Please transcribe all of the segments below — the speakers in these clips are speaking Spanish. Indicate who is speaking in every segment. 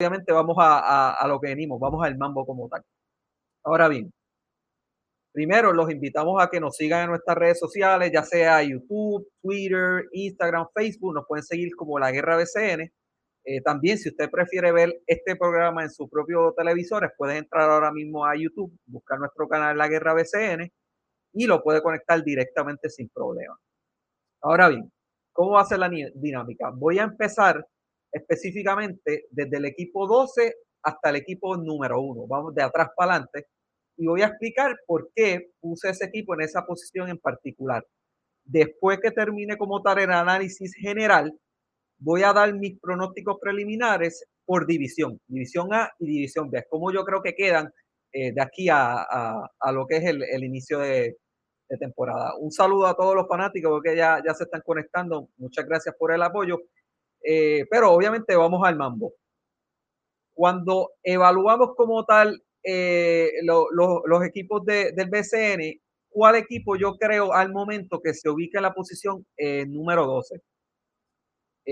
Speaker 1: obviamente vamos a, a, lo que venimos, vamos al mambo como tal. Ahora bien, primero los invitamos a que nos sigan en nuestras redes sociales, ya sea YouTube, Twitter, Instagram, Facebook, nos pueden seguir como La Guerra BCN. Eh, también, si usted prefiere ver este programa en su propio televisor, puede entrar ahora mismo a YouTube, buscar nuestro canal La Guerra BCN y lo puede conectar directamente sin problema. Ahora bien, ¿cómo va a ser la dinámica? Voy a empezar específicamente desde el equipo 12 hasta el equipo número 1. Vamos de atrás para adelante y voy a explicar por qué puse ese equipo en esa posición en particular. Después que termine como tal el análisis general, voy a dar mis pronósticos preliminares por división, división A y división B. Es como yo creo que quedan eh, de aquí a, lo que es el, inicio de, temporada. Un saludo a todos los fanáticos que ya, ya se están conectando. Muchas gracias por el apoyo. Eh, pero obviamente vamos al mambo. Cuando evaluamos como tal eh, los equipos del BCN, ¿cuál equipo yo creo al momento que se ubica en la posición número 12?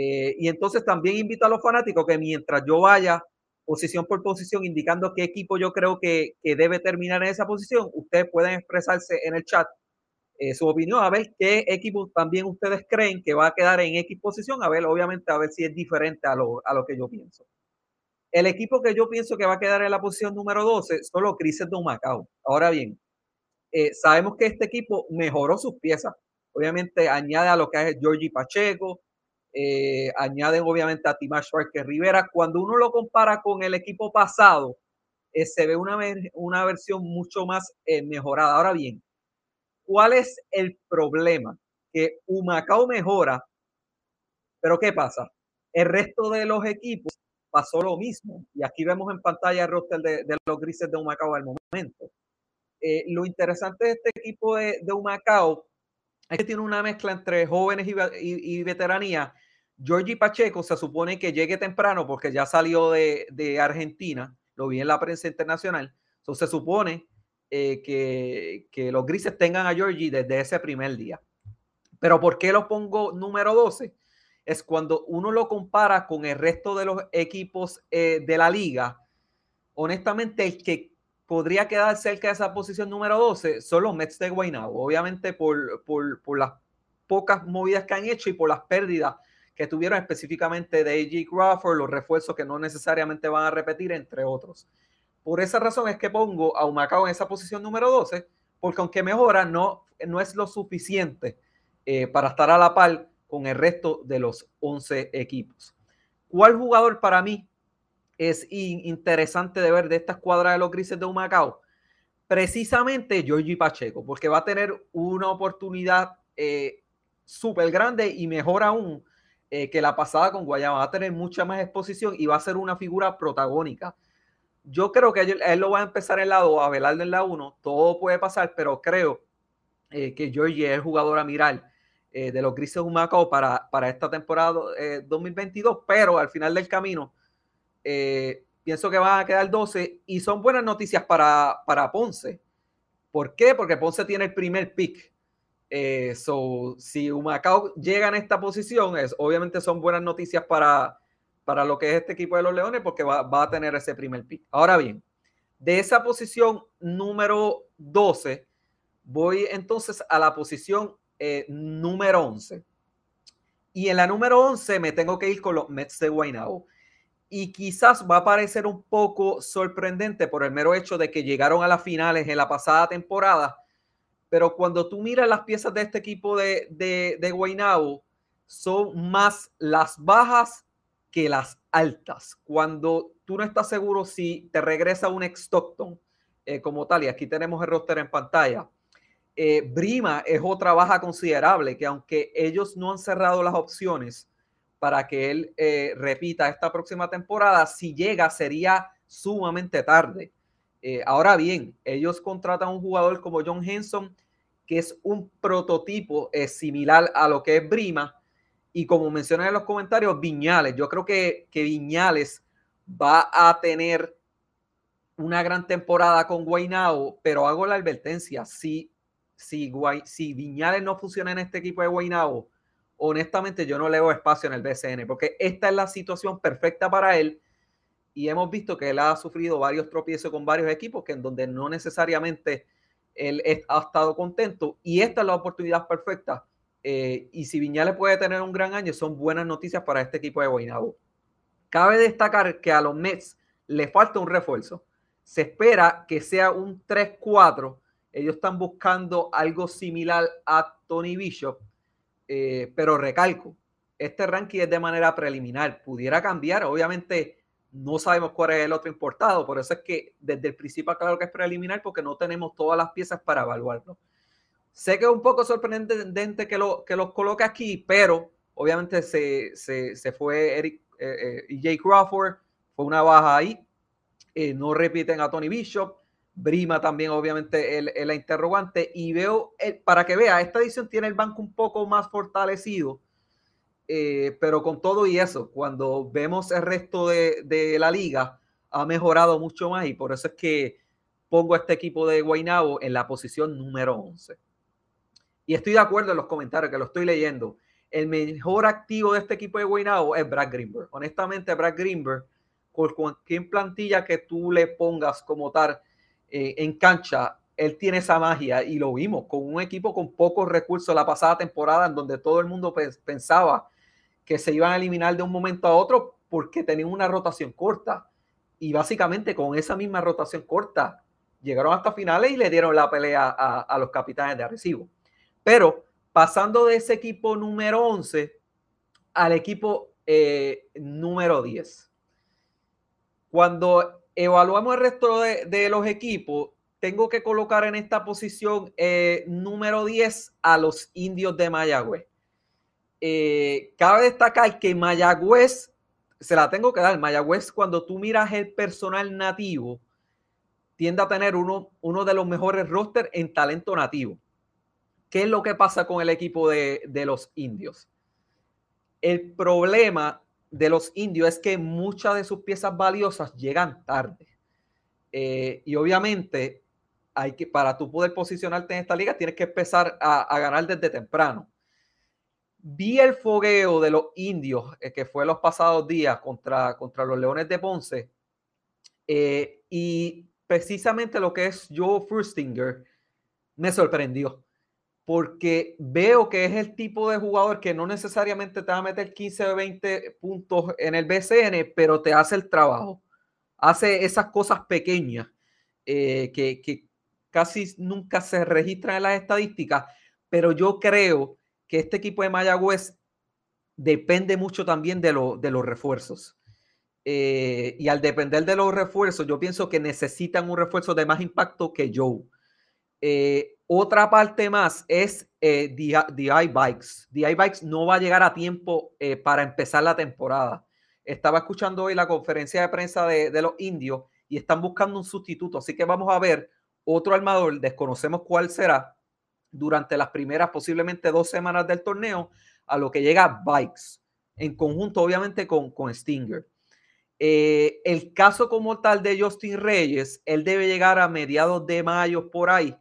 Speaker 1: y entonces también invito a los fanáticos que mientras yo vaya posición por posición, indicando qué equipo yo creo que, debe terminar en esa posición, ustedes pueden expresarse en el chat eh, su opinión, a ver qué equipo también ustedes creen que va a quedar en X posición, a ver, obviamente, a ver si es diferente a lo, que yo pienso. El equipo que yo pienso que va a quedar en la posición número 12 son los Crises de Macao. Ahora bien, eh, sabemos que este equipo mejoró sus piezas. Obviamente añade a lo que es Georgie Pacheco, eh, añaden obviamente a Timash que Rivera. Cuando uno lo compara con el equipo pasado, eh, se ve una, una versión mucho más eh, mejorada. Ahora bien, ¿cuál es el problema? Que Humacao mejora, pero ¿qué pasa? El resto de los equipos pasó lo mismo. Y aquí vemos en pantalla el roster de, los grises de Humacao al momento. lo interesante de este equipo de, de Humacao es que tiene una mezcla entre jóvenes y, veteranía. Georgie Pacheco se supone que llegue temprano porque ya salió de, Argentina, lo vi en la prensa internacional. Entonces se supone eh, que, los grises tengan a Georgie desde ese primer día. Pero ¿por qué lo pongo número 12? Es cuando uno lo compara con el resto de los equipos eh, de la liga. Honestamente, el que podría quedar cerca de esa posición número 12 son los Mets de Guaynabo. Obviamente por, por, las pocas movidas que han hecho y por las pérdidas que tuvieron específicamente de A.J. Crawford, los refuerzos que no necesariamente van a repetir, entre otros. Por esa razón es que pongo a Humacao en esa posición número 12, porque aunque mejora, no, no es lo suficiente eh, para estar a la par con el resto de los 11 equipos. ¿Cuál jugador para mí es interesante de ver de esta escuadra de los grises de Humacao, precisamente Georgie Pacheco, porque va a tener una oportunidad eh, súper grande y mejor aún eh, que la pasada con Guayama. Va a tener mucha más exposición y va a ser una figura protagónica. Yo creo que él, lo va a empezar en la 2, a velar en la 1. Todo puede pasar, pero creo eh, que Georgie es el jugador a mirar de los grises Humacao para, para esta temporada 2022, pero al final del camino eh, pienso que van a quedar 12 y son buenas noticias para, para Ponce. ¿Por qué? Porque Ponce tiene el primer pick. Eh, so, si Humacao llega en esta posición, es, obviamente son buenas noticias para, para lo que es este equipo de los Leones porque va, va a tener ese primer pick. Ahora bien, de esa posición número 12, voy entonces a la posición eh, número 11. Y en la número 11 me tengo que ir con los Mets de Guaynabo y quizás va a parecer un poco sorprendente por el mero hecho de que llegaron a las finales en la pasada temporada, pero cuando tú miras las piezas de este equipo de, de, de Guaynabo, son más las bajas que las altas. Cuando tú no estás seguro si te regresa un Stockton eh, como tal, y aquí tenemos el roster en pantalla, eh, Brima es otra baja considerable, que aunque ellos no han cerrado las opciones, para que él eh, repita esta próxima temporada. Si llega, sería sumamente tarde. Eh, ahora bien, ellos contratan a un jugador como John Henson, que es un prototipo similar a lo que es Brima. Y como mencioné en los comentarios, Viñales. Yo creo que, que Viñales va a tener una gran temporada con Guaynao, pero hago la advertencia, si, si, si Viñales no funciona en este equipo de Guaynao, honestamente yo no le veo espacio en el BCN, porque esta es la situación perfecta para él y hemos visto que él ha sufrido varios tropiezos con varios equipos que en donde no necesariamente él ha estado contento y esta es la oportunidad perfecta. Eh, y si Viñales puede tener un gran año, son buenas noticias para este equipo de Guaynabo. Cabe destacar que a los Mets le falta un refuerzo. Se espera que sea un 3-4. Ellos están buscando algo similar a Tony Bishop, eh, pero recalco, este ranking es de manera preliminar. Pudiera cambiar, obviamente no sabemos cuál es el otro importado, por eso es que desde el principio claro que es preliminar porque no tenemos todas las piezas para evaluarlo. Sé que es un poco sorprendente que, lo, que los coloque aquí, pero obviamente se, se, se fue Eric eh, eh Jay Crawford, fue una baja ahí. Eh, no repiten a Tony Bishop. Brima también, obviamente, el, la interrogante. Y veo, eh, para que vea, esta edición tiene el banco un poco más fortalecido eh, pero con todo y eso, cuando vemos el resto de, la liga, ha mejorado mucho más y por eso es que pongo a este equipo de Guaynabo en la posición número 11. Y estoy de acuerdo en los comentarios que lo estoy leyendo. El mejor activo de este equipo de Guaynabo es Brad Greenberg. Honestamente, Brad Greenberg, por cualquier plantilla que tú le pongas como tal eh, en cancha, él tiene esa magia y lo vimos con un equipo con pocos recursos la pasada temporada en donde todo el mundo pensaba que se iban a eliminar de un momento a otro porque tenían una rotación corta. Y básicamente con esa misma rotación corta llegaron hasta finales y le dieron la pelea a, los capitanes de Arecibo. Pero pasando de ese equipo número 11 al equipo eh, número 10. Cuando evaluamos el resto de, los equipos, tengo que colocar en esta posición eh, número 10 a los indios de Mayagüez. Eh, cabe destacar que Mayagüez, se la tengo que dar, Mayagüez cuando tú miras el personal nativo, tiende a tener uno, uno de los mejores rosters en talento nativo. ¿Qué es lo que pasa con el equipo de, los indios? El problema de los indios es que muchas de sus piezas valiosas llegan tarde. Eh, y obviamente, hay que, para tú poder posicionarte en esta liga, tienes que empezar a ganar desde temprano vi el fogueo de los indios eh, que fue los pasados días contra, contra los Leones de Ponce eh, y precisamente lo que es Joe Furstinger me sorprendió porque veo que es el tipo de jugador que no necesariamente te va a meter 15 o 20 puntos en el BCN, pero te hace el trabajo, hace esas cosas pequeñas eh, que, casi nunca se registran en las estadísticas, pero yo creo que este equipo de Mayagüez depende mucho también de, de los refuerzos. Eh, y al depender de los refuerzos, yo pienso que necesitan un refuerzo de más impacto que Joe. Eh, otra parte más es eh, DI Bikes. DI Bikes no va a llegar a tiempo eh, para empezar la temporada. Estaba escuchando hoy la conferencia de prensa de, los indios y están buscando un sustituto. Así que vamos a ver otro armador, desconocemos cuál será, durante las primeras posiblemente dos semanas del torneo, a lo que llega Bikes, en conjunto obviamente con, con Stinger. Eh, el caso como tal de Justin Reyes, él debe llegar a mediados de mayo por ahí,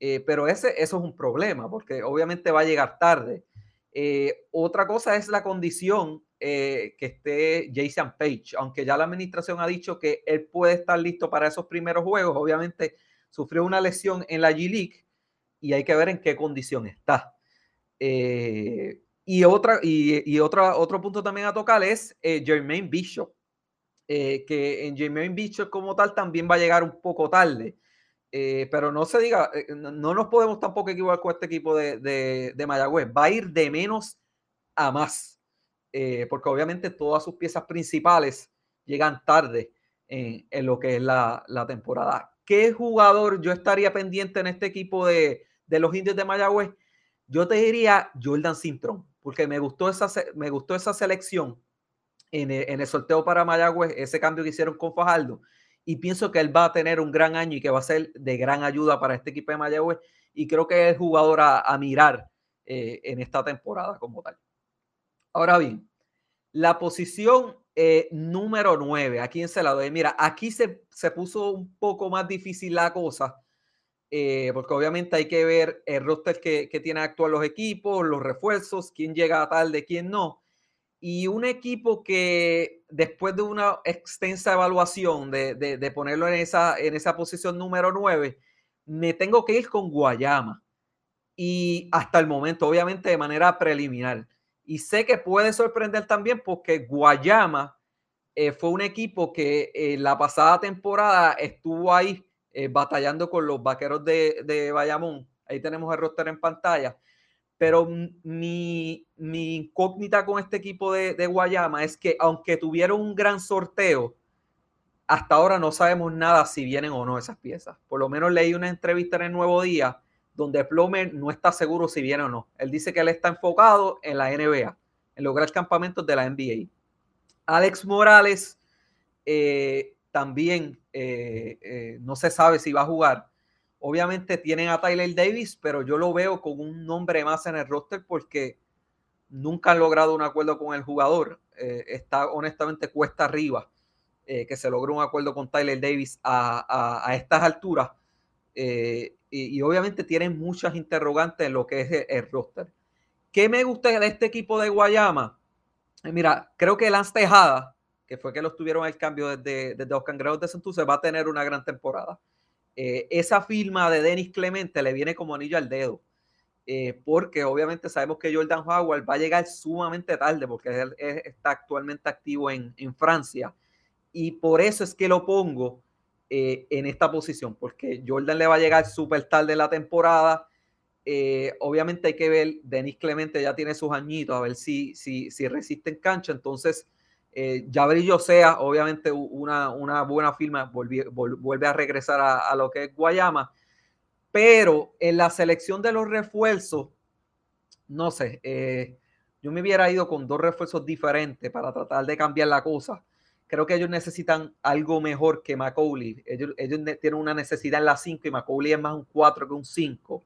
Speaker 1: eh, pero ese, eso es un problema, porque obviamente va a llegar tarde. Eh, otra cosa es la condición que esté Jason Page, aunque ya la administración ha dicho que él puede estar listo para esos primeros juegos, obviamente sufrió una lesión en la G-League y hay que ver en qué condición está. Eh, y otra, y, otra, otro punto también a tocar es eh, Jermaine Bishop, eh, que en Jermaine Bishop como tal también va a llegar un poco tarde. Pero no se diga, no nos podemos tampoco equivocar con este equipo de, de, Mayagüez. Va a ir de menos a más, porque obviamente todas sus piezas principales llegan tarde en, en lo que es la, la temporada. ¿Qué jugador yo estaría pendiente en este equipo de, de los indios de Mayagüez, yo te diría Jordan Cintrón, porque me gustó esa, me gustó esa selección en el, sorteo para Mayagüez, ese cambio que hicieron con Fajardo, y pienso que él va a tener un gran año y que va a ser de gran ayuda para este equipo de Mayagüez, y creo que es jugador a, mirar eh, en esta temporada como tal. Ahora bien, la posición eh, número 9, ¿a quién se la doy? Mira, aquí se, se puso un poco más difícil la cosa eh, porque obviamente hay que ver el roster que, que tienen actual los equipos, los refuerzos, quién llega tarde, quién no. Y un equipo que después de una extensa evaluación de, ponerlo en esa, en esa posición número 9, me tengo que ir con Guayama. Y hasta el momento, obviamente de manera preliminar. Y sé que puede sorprender también porque Guayama eh, fue un equipo que en la pasada temporada estuvo ahí eh, batallando con los vaqueros de, de Bayamón. Ahí tenemos el roster en pantalla. Pero mi, incógnita con este equipo de, Guayama es que aunque tuvieron un gran sorteo, hasta ahora no sabemos nada si vienen o no esas piezas. Por lo menos leí una entrevista en el Nuevo Día donde Plomer no está seguro si viene o no. Él dice que él está enfocado en la NBA, en lograr campamentos de la NBA. Alex Morales eh, también eh, eh, no se sabe si va a jugar. Obviamente tienen a Tyler Davis, pero yo lo veo con un nombre más en el roster porque nunca han logrado un acuerdo con el jugador. está honestamente cuesta arriba que se logró un acuerdo con Tyler Davis a, estas alturas. Y, obviamente tienen muchas interrogantes en lo que es el, roster. ¿Qué me gusta de este equipo de Guayama? Mira, creo que Lance Tejada, que fue que los tuvieron el cambio desde, desde los de Santurce, va a tener una gran temporada. Eh, esa firma de Denis Clemente le viene como anillo al dedo, eh, porque obviamente sabemos que Jordan Howard va a llegar sumamente tarde, porque él, está actualmente activo en, en, Francia, y por eso es que lo pongo eh, en esta posición, porque Jordan le va a llegar súper tarde la temporada. Obviamente hay que ver, Denis Clemente ya tiene sus añitos, a ver si, si, si resiste en cancha. Entonces, eh, Brillo sea, obviamente, una, una buena firma, vuelve, a regresar a, lo que es Guayama. Pero en la selección de los refuerzos, no sé, eh, yo me hubiera ido con dos refuerzos diferentes para tratar de cambiar la cosa creo que ellos necesitan algo mejor que Macaulay. Ellos, tienen una necesidad en la 5 y Macaulay es más un 4 que un 5.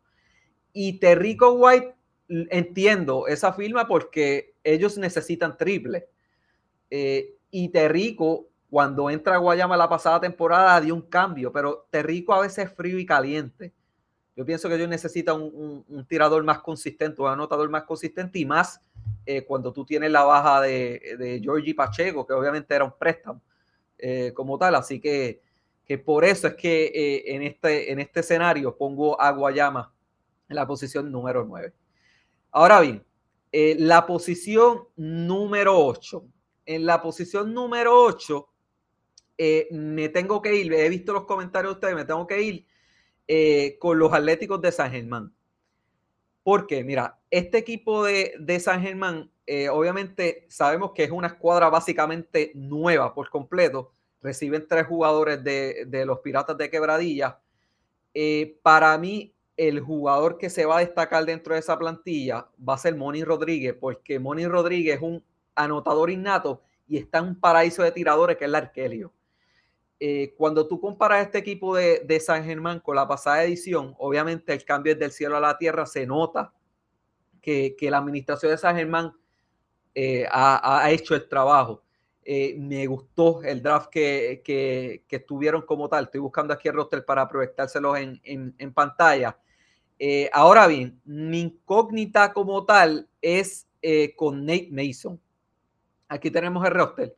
Speaker 1: Y Terrico White, entiendo esa firma porque ellos necesitan triple. Eh, y Terrico, cuando entra Guayama la pasada temporada, dio un cambio, pero Terrico a veces es frío y caliente. Yo pienso que ellos necesitan un, tirador más consistente, un anotador más consistente y más eh, cuando tú tienes la baja de, de Georgie Pacheco, que obviamente era un préstamo eh, como tal. Así que, que, por eso es que eh, en, este, en este escenario pongo a Guayama en la posición número 9. Ahora bien, la posición número 8. En la posición número 8 me tengo que ir, he visto los comentarios de ustedes, me tengo que ir con los Atléticos de San Germán. Porque, mira, este equipo de, San Germán, eh, obviamente sabemos que es una escuadra básicamente nueva por completo. Reciben tres jugadores de, los Piratas de Quebradilla. Eh, para mí, el jugador que se va a destacar dentro de esa plantilla va a ser Moni Rodríguez, porque Moni Rodríguez es un anotador innato y está en un paraíso de tiradores que es el Arquelio. Eh, cuando tú comparas este equipo de, San Germán con la pasada edición, obviamente el cambio es del cielo a la tierra, se nota que, la administración de San Germán eh, ha, hecho el trabajo. Eh, me gustó el draft que, que, que, tuvieron como tal. Estoy buscando aquí el roster para proyectárselos en, en, pantalla. ahora bien, mi incógnita como tal es con Nate Mason. Aquí tenemos el roster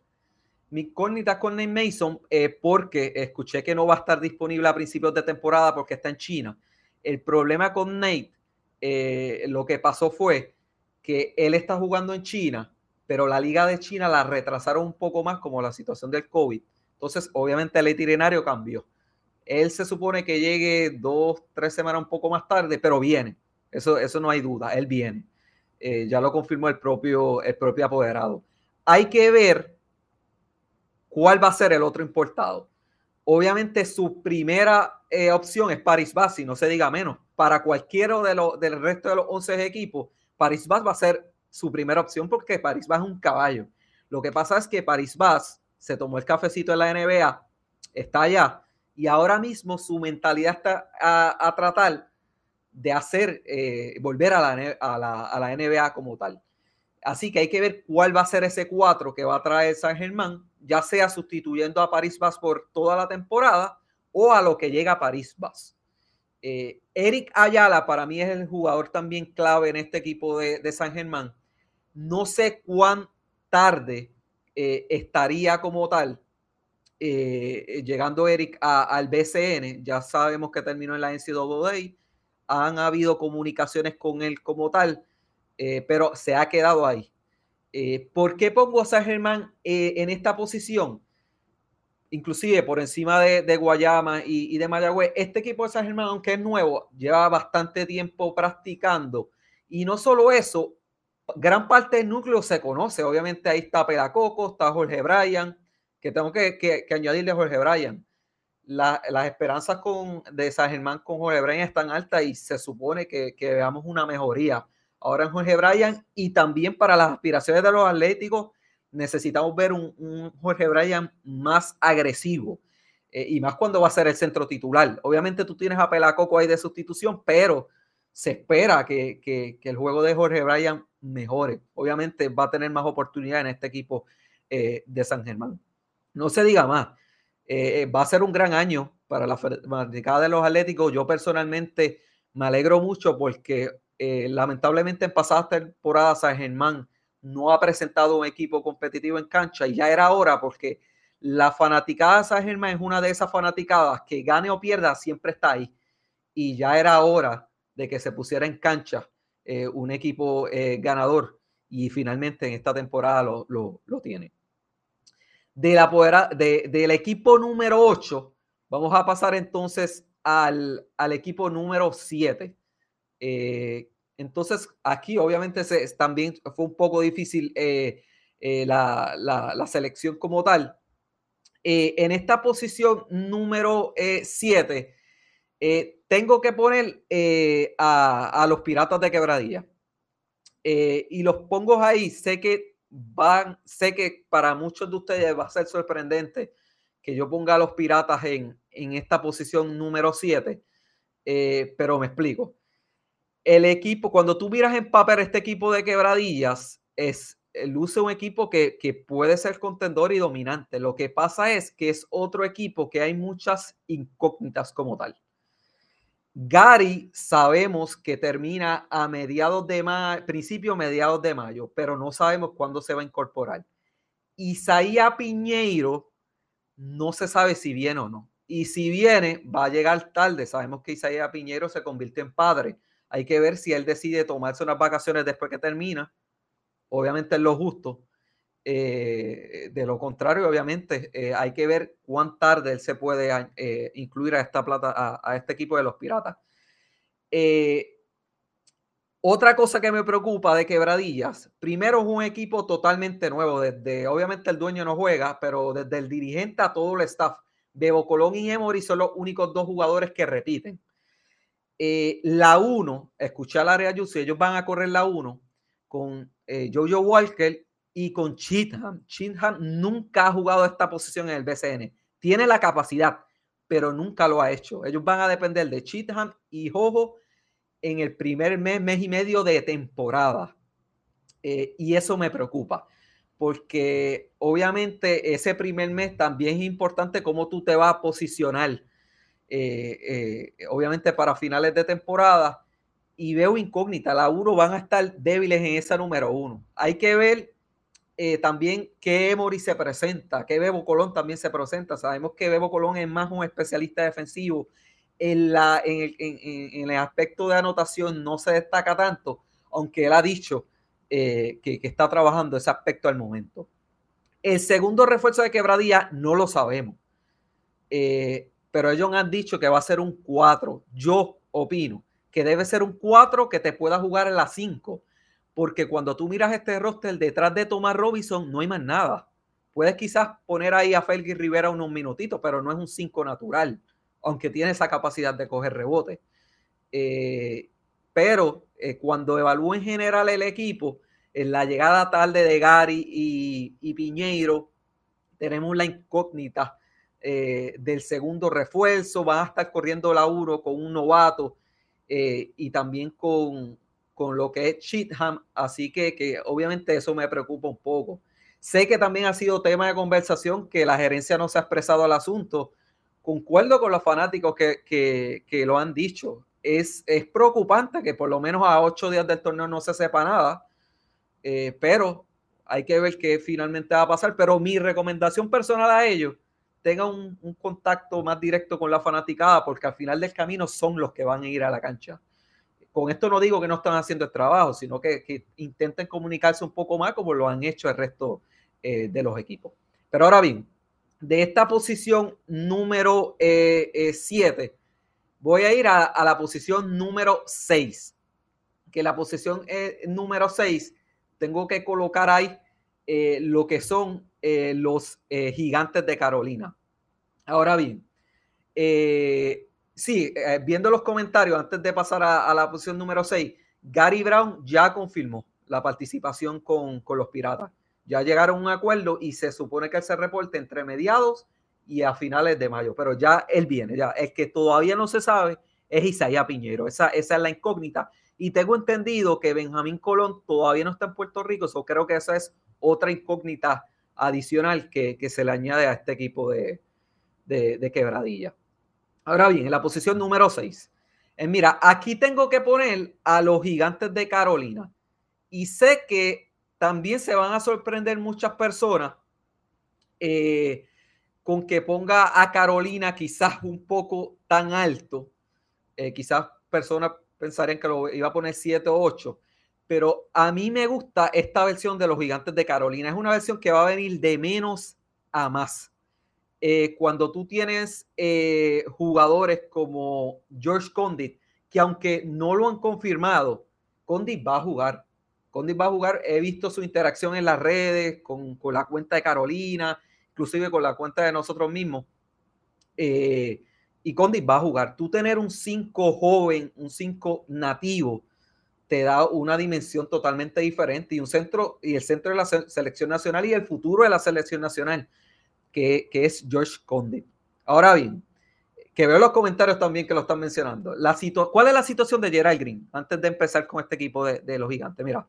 Speaker 1: mi incógnita con Nate Mason eh, porque escuché que no va a estar disponible a principios de temporada porque está en China. El problema con Nate, eh, lo que pasó fue que él está jugando en China, pero la liga de China la retrasaron un poco más como la situación del COVID. Entonces, obviamente el itinerario cambió. Él se supone que llegue dos, tres semanas un poco más tarde, pero viene. Eso, eso no hay duda, él viene. Eh, ya lo confirmó el propio, el propio apoderado. Hay que ver ¿Cuál va a ser el otro importado? Obviamente su primera eh, opción es Paris Bas, si no se diga menos. Para cualquiera de los, del resto de los 11 equipos, Paris Bas va a ser su primera opción porque Paris Bas es un caballo. Lo que pasa es que Paris Bas se tomó el cafecito en la NBA, está allá, y ahora mismo su mentalidad está a, tratar de hacer, eh, volver a la, a la NBA como tal. Así que hay que ver cuál va a ser ese 4 que va a traer San Germán, ya sea sustituyendo a París Bas por toda la temporada o a lo que llega a París Bas. Eh, Eric Ayala para mí es el jugador también clave en este equipo de, San Germán. No sé cuán tarde estaría como tal llegando Eric al BCN. Ya sabemos que terminó en la NCAA. Han habido comunicaciones con él como tal, pero se ha quedado ahí. ¿Por qué pongo a San Germán en esta posición? inclusive por encima de, Guayama y, de Mayagüez, este equipo de San Germán, aunque es nuevo, lleva bastante tiempo practicando. Y no solo eso, gran parte del núcleo se conoce. Obviamente ahí está Pelacoco, está Jorge Bryan, que tengo que, añadirle a Jorge Bryan. las esperanzas de San Germán con Jorge Bryan están altas y se supone que, que veamos una mejoría ahora en Jorge Bryan y también para las aspiraciones de los atléticos necesitamos ver un, Jorge Bryan más agresivo. Eh, y más cuando va a ser el centro titular. Obviamente tú tienes a Pelacoco ahí de sustitución, pero se espera que, el juego de Jorge Bryan mejore. Obviamente va a tener más oportunidad en este equipo eh, de San Germán. No se diga más. Eh, va a ser un gran año para la fanaticada de los Atléticos. Yo personalmente me alegro mucho porque lamentablemente en pasadas temporadas San Germán no ha presentado un equipo competitivo en cancha y ya era hora porque la fanaticada de San Germán es una de esas fanaticadas que gane o pierda siempre está ahí y ya era hora de que se pusiera en cancha eh, un equipo eh, ganador y finalmente en esta temporada lo, tiene. De la de, del equipo número 8, vamos a pasar entonces al, equipo número 7, entonces, aquí obviamente se, también fue un poco difícil eh, eh, la, selección como tal. Eh, en esta posición número 7, tengo que poner a, los Piratas de Quebradilla. y los pongo ahí. Sé que van, sé que para muchos de ustedes va a ser sorprendente que yo ponga a los Piratas en, en esta posición número 7, pero me explico el equipo, cuando tú miras en papel este equipo de quebradillas, es, eh, luce un equipo que, puede ser contendor y dominante. Lo que pasa es que es otro equipo que hay muchas incógnitas como tal. Gary sabemos que termina a mediados de mayo, principio mediados de mayo, pero no sabemos cuándo se va a incorporar. Isaías Piñeiro no se sabe si viene o no. Y si viene, va a llegar tarde. Sabemos que Isaías Piñeiro se convierte en padre hay que ver si él decide tomarse unas vacaciones después que termina. Obviamente es lo justo. Eh, de lo contrario, obviamente, eh, hay que ver cuán tarde él se puede eh, incluir a esta plata, a, este equipo de los piratas. otra cosa que me preocupa de Quebradillas, primero es un equipo totalmente nuevo, desde obviamente el dueño no juega, pero desde el dirigente a todo el staff, Bebo Colón y Emory son los únicos dos jugadores que repiten. Eh, la 1, escuchar a Area Ayuso, ellos van a correr la 1 con eh, Jojo Walker y con Cheatham. Cheatham nunca ha jugado esta posición en el BCN. Tiene la capacidad, pero nunca lo ha hecho. Ellos van a depender de Cheatham y Jojo en el primer mes, mes y medio de temporada. Eh, y eso me preocupa, porque obviamente ese primer mes también es importante cómo tú te vas a posicionar eh, eh, obviamente para finales de temporada. Y veo incógnita, la 1 van a estar débiles en esa número 1. Hay que ver eh, también qué Emory se presenta, qué Bebo Colón también se presenta. Sabemos que Bebo Colón es más un especialista defensivo. En, la, en, el, en, el aspecto de anotación no se destaca tanto, aunque él ha dicho que, está trabajando ese aspecto al momento. El segundo refuerzo de quebradilla no lo sabemos. Pero ellos han dicho que va a ser un 4. Yo opino que debe ser un 4 que te pueda jugar en la 5, porque cuando tú miras este roster detrás de Thomas Robinson no hay más nada. Puedes quizás poner ahí a Felgi Rivera unos minutitos, pero no es un 5 natural, aunque tiene esa capacidad de coger rebote. Eh, pero eh, cuando evalúo en general el equipo, en la llegada tarde de Gary y, y Piñeiro, tenemos la incógnita eh, del segundo refuerzo, van a estar corriendo la Uro con un novato eh, y también con, con, lo que es Cheatham, así que, que, obviamente eso me preocupa un poco. Sé que también ha sido tema de conversación que la gerencia no se ha expresado al asunto. Concuerdo con los fanáticos que, que, que lo han dicho. Es, es, preocupante que por lo menos a ocho días del torneo no se sepa nada, eh, pero Hay que ver qué finalmente va a pasar, pero mi recomendación personal a ellos, tengan un, contacto más directo con la fanaticada, porque al final del camino son los que van a ir a la cancha. Con esto no digo que no están haciendo el trabajo, sino que, intenten comunicarse un poco más como lo han hecho el resto eh, de los equipos. Pero ahora bien, de esta posición número 7, eh, eh, voy a ir a, a, la posición número 6. Que la posición número 6, tengo que colocar ahí lo que son los gigantes de Carolina. Ahora bien, sí, viendo los comentarios antes de pasar a, la posición número 6, Gary Brown ya confirmó la participación con, con los Piratas ya llegaron a un acuerdo y se supone que él se reporte entre mediados y a finales de mayo, pero ya él viene, ya el que todavía no se sabe es Isaías Piñero, esa, esa es la incógnita. Y tengo entendido que Benjamín Colón todavía no está en Puerto Rico, eso creo que esa es otra incógnita adicional que, se le añade a este equipo de, de, de quebradilla. Ahora bien, en la posición número 6, eh, mira, aquí tengo que poner a los gigantes de Carolina. Y sé que también se van a sorprender muchas personas eh, con que ponga a Carolina quizás un poco tan alto. Eh, quizás personas pensarían que lo iba a poner 7 o 8. Pero a mí me gusta esta versión de los gigantes de Carolina. Es una versión que va a venir de menos a más. Eh, cuando tú tienes jugadores como George Condit, que aunque no lo han confirmado, Condit va a jugar. Condit va a jugar, he visto su interacción en las redes con, con la cuenta de Carolina, inclusive con la cuenta de nosotros mismos. Eh, y Condit va a jugar. Tú tener un 5 joven, un 5 nativo, te da una dimensión totalmente diferente y un centro, y el centro de la selección nacional y el futuro de la selección nacional, que, que es George Condit. Ahora bien, que veo los comentarios también que lo están mencionando. La ¿Cuál es la situación de Gerald Green? Antes de empezar con este equipo de, de los gigantes. Mira,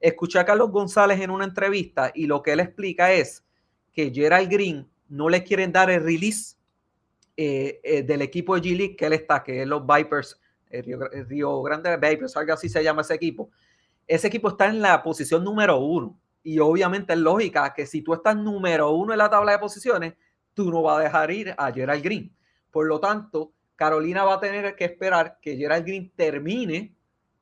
Speaker 1: escuché a Carlos González en una entrevista y lo que él explica es que Gerald Green no le quieren dar el release eh, eh, del equipo de G-League que él está, que es los Vipers, el Río, el Río, Grande algo así se llama ese equipo. Ese equipo está en la posición número uno. Y obviamente es lógica que si tú estás número uno en la tabla de posiciones, tú no vas a dejar ir a Gerald Green. Por lo tanto, Carolina va a tener que esperar que Gerald Green termine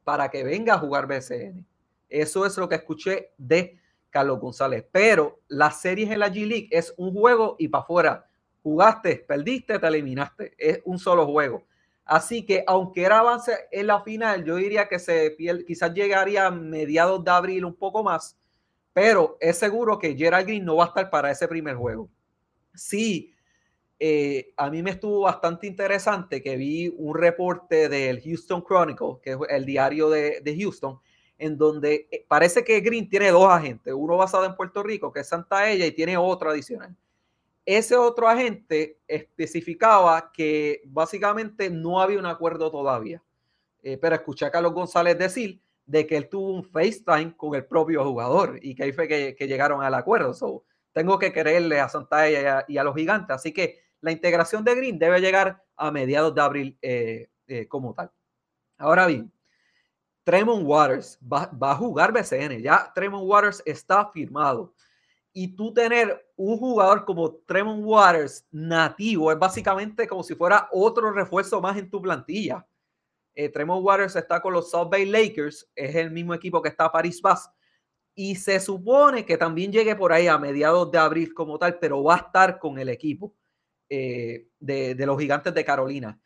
Speaker 1: para que venga a jugar BCN. Eso es lo que escuché de Carlos González. Pero las series en la G League es un juego y para afuera. Jugaste, perdiste, te eliminaste. Es un solo juego. Así que aunque era avance en la final, yo diría que se quizás llegaría a mediados de abril un poco más, pero es seguro que Gerald Green no va a estar para ese primer juego. Sí, eh, a mí me estuvo bastante interesante que vi un reporte del Houston Chronicle, que es el diario de, de, Houston, en donde eh, parece que Green tiene dos agentes, uno basado en Puerto Rico, que es Santa Ella, y tiene otro adicional. Ese otro agente especificaba que básicamente no había un acuerdo todavía, eh, pero escuché a Carlos González decir de que él tuvo un FaceTime con el propio jugador y que ahí fue que, llegaron al acuerdo. So, tengo que creerle a Santa Ella y a, y a los gigantes. Así que la integración de Green debe llegar a mediados de abril eh, eh, como tal. Ahora bien, Tremont Waters va, va, a jugar BCN. Ya Tremont Waters está firmado. Y tú tener un jugador como Tremont Waters nativo es básicamente como si fuera otro refuerzo más en tu plantilla. Eh, Tremont Waters está con los South Bay Lakers, es el mismo equipo que está Paris Bass. Y se supone que también llegue por ahí a mediados de abril como tal, pero va a estar con el equipo. Eh, de, de, los gigantes de Carolina.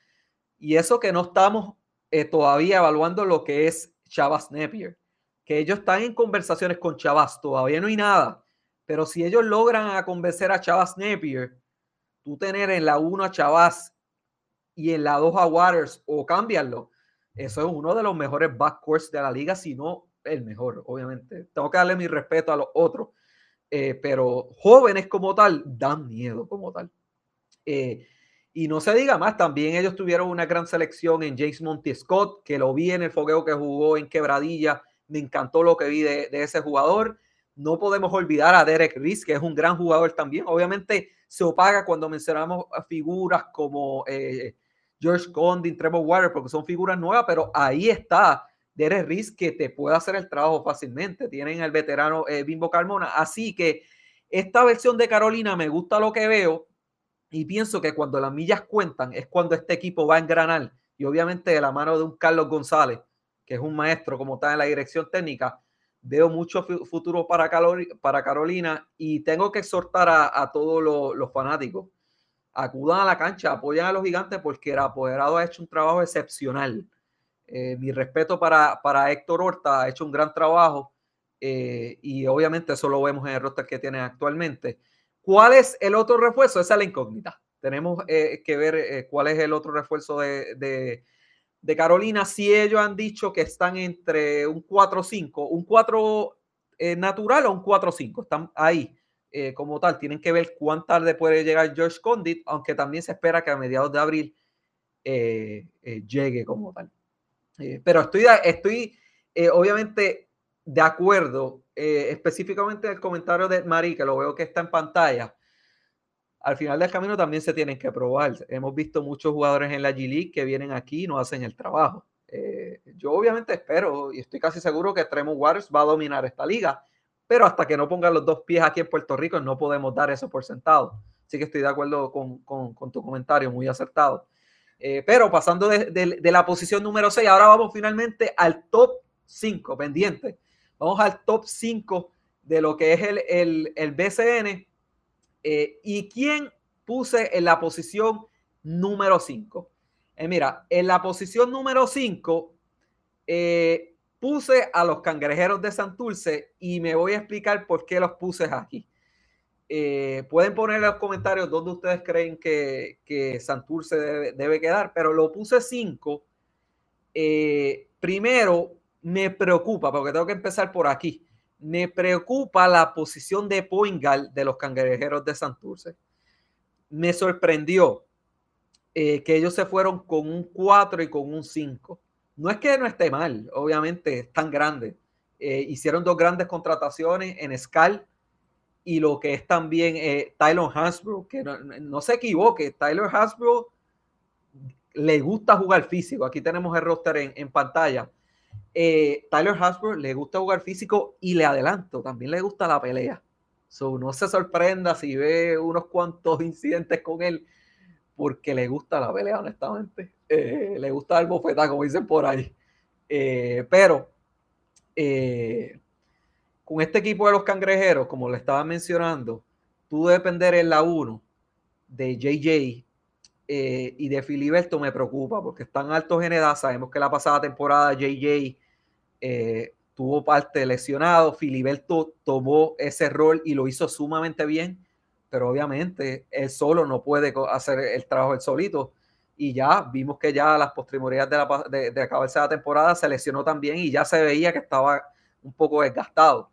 Speaker 1: Y eso que no estamos eh, todavía evaluando lo que es Chavas Napier, que ellos están en conversaciones con Chavas, todavía no hay nada, pero si ellos logran a convencer a Chavas Napier, tú tener en la 1 a Chavas y en la 2 a Waters o cambiarlo, eso es uno de los mejores backcourts de la liga, si no el mejor, obviamente. Tengo que darle mi respeto a los otros, eh, pero jóvenes como tal dan miedo como tal. Eh, y no se diga más, también ellos tuvieron una gran selección en James Monty Scott, que lo vi en el fogueo que jugó en Quebradilla. Me encantó lo que vi de, de ese jugador. No podemos olvidar a Derek Reese, que es un gran jugador también. Obviamente se opaga cuando mencionamos a figuras como eh, George Condon, Trevor Water, porque son figuras nuevas, pero ahí está Derek Riz que te puede hacer el trabajo fácilmente. Tienen el veterano eh, Bimbo Carmona. Así que esta versión de Carolina me gusta lo que veo y pienso que cuando las millas cuentan es cuando este equipo va a engranar y obviamente de la mano de un Carlos González, que es un maestro como está en la dirección técnica, veo mucho futuro para, Carolina y tengo que exhortar a, todos los, fanáticos. Acudan a la cancha, apoyan a los gigantes porque el apoderado ha hecho un trabajo excepcional. Eh, mi respeto para, Héctor Horta, ha hecho un gran trabajo eh, y obviamente eso lo vemos en el roster que tienen actualmente. ¿Cuál es el otro refuerzo? Esa es la incógnita. Tenemos eh, que ver cuál es el otro refuerzo de Carolina, si ellos han dicho que están entre un 4-5, un 4 eh, natural o un 4-5, están ahí eh, como tal. Tienen que ver cuán tarde puede llegar George Condit, aunque también se espera que a mediados de abril eh, llegue como tal. pero estoy, estoy obviamente de acuerdo, específicamente en el comentario de Mari, que lo veo que está en pantalla al final del camino también se tienen que probar. Hemos visto muchos jugadores en la G League que vienen aquí y no hacen el trabajo. Eh, yo obviamente espero y estoy casi seguro que Tremont Waters va a dominar esta liga, pero hasta que no pongan los dos pies aquí en Puerto Rico no podemos dar eso por sentado. Así que estoy de acuerdo con, tu comentario, muy acertado. Eh, pero pasando de, la posición número 6, ahora vamos finalmente al top 5 pendiente. Vamos al top 5 de lo que es el, el, el BCN eh, ¿Y quién puse en la posición número 5? Eh, mira, en la posición número 5 eh, puse a los cangrejeros de Santurce y me voy a explicar por qué los puse aquí. pueden poner en los comentarios dónde ustedes creen que, Santurce debe, quedar, pero lo puse 5. primero, me preocupa, porque tengo que empezar por aquí me preocupa la posición de Poingal de los cangrejeros de Santurce. Me sorprendió eh, que ellos se fueron con un 4 y con un 5. No es que no esté mal, obviamente es tan grande. Eh, hicieron dos grandes contrataciones en Scal y lo que es también eh, Tyler Hasbro, que no, se equivoque, Tyler Hasbro le gusta jugar físico. Aquí tenemos el roster en pantalla eh, Tyler Hasbro le gusta jugar físico y le adelanto, también le gusta la pelea. So, no se sorprenda si ve unos cuantos incidentes con él, porque le gusta la pelea, honestamente. Eh, le gusta el bofetá, como dicen por ahí. Eh, pero con este equipo de los cangrejeros, como le estaba mencionando, tú depender en la 1 de JJ y de Filiberto me preocupa porque están altos en edad. Sabemos que la pasada temporada JJ eh, tuvo parte lesionado, Filiberto tomó ese rol y lo hizo sumamente bien, pero obviamente él solo no puede hacer el trabajo él solito. Y ya vimos que ya las postrimerías de, la, de, de acabarse la temporada se lesionó también y ya se veía que estaba un poco desgastado.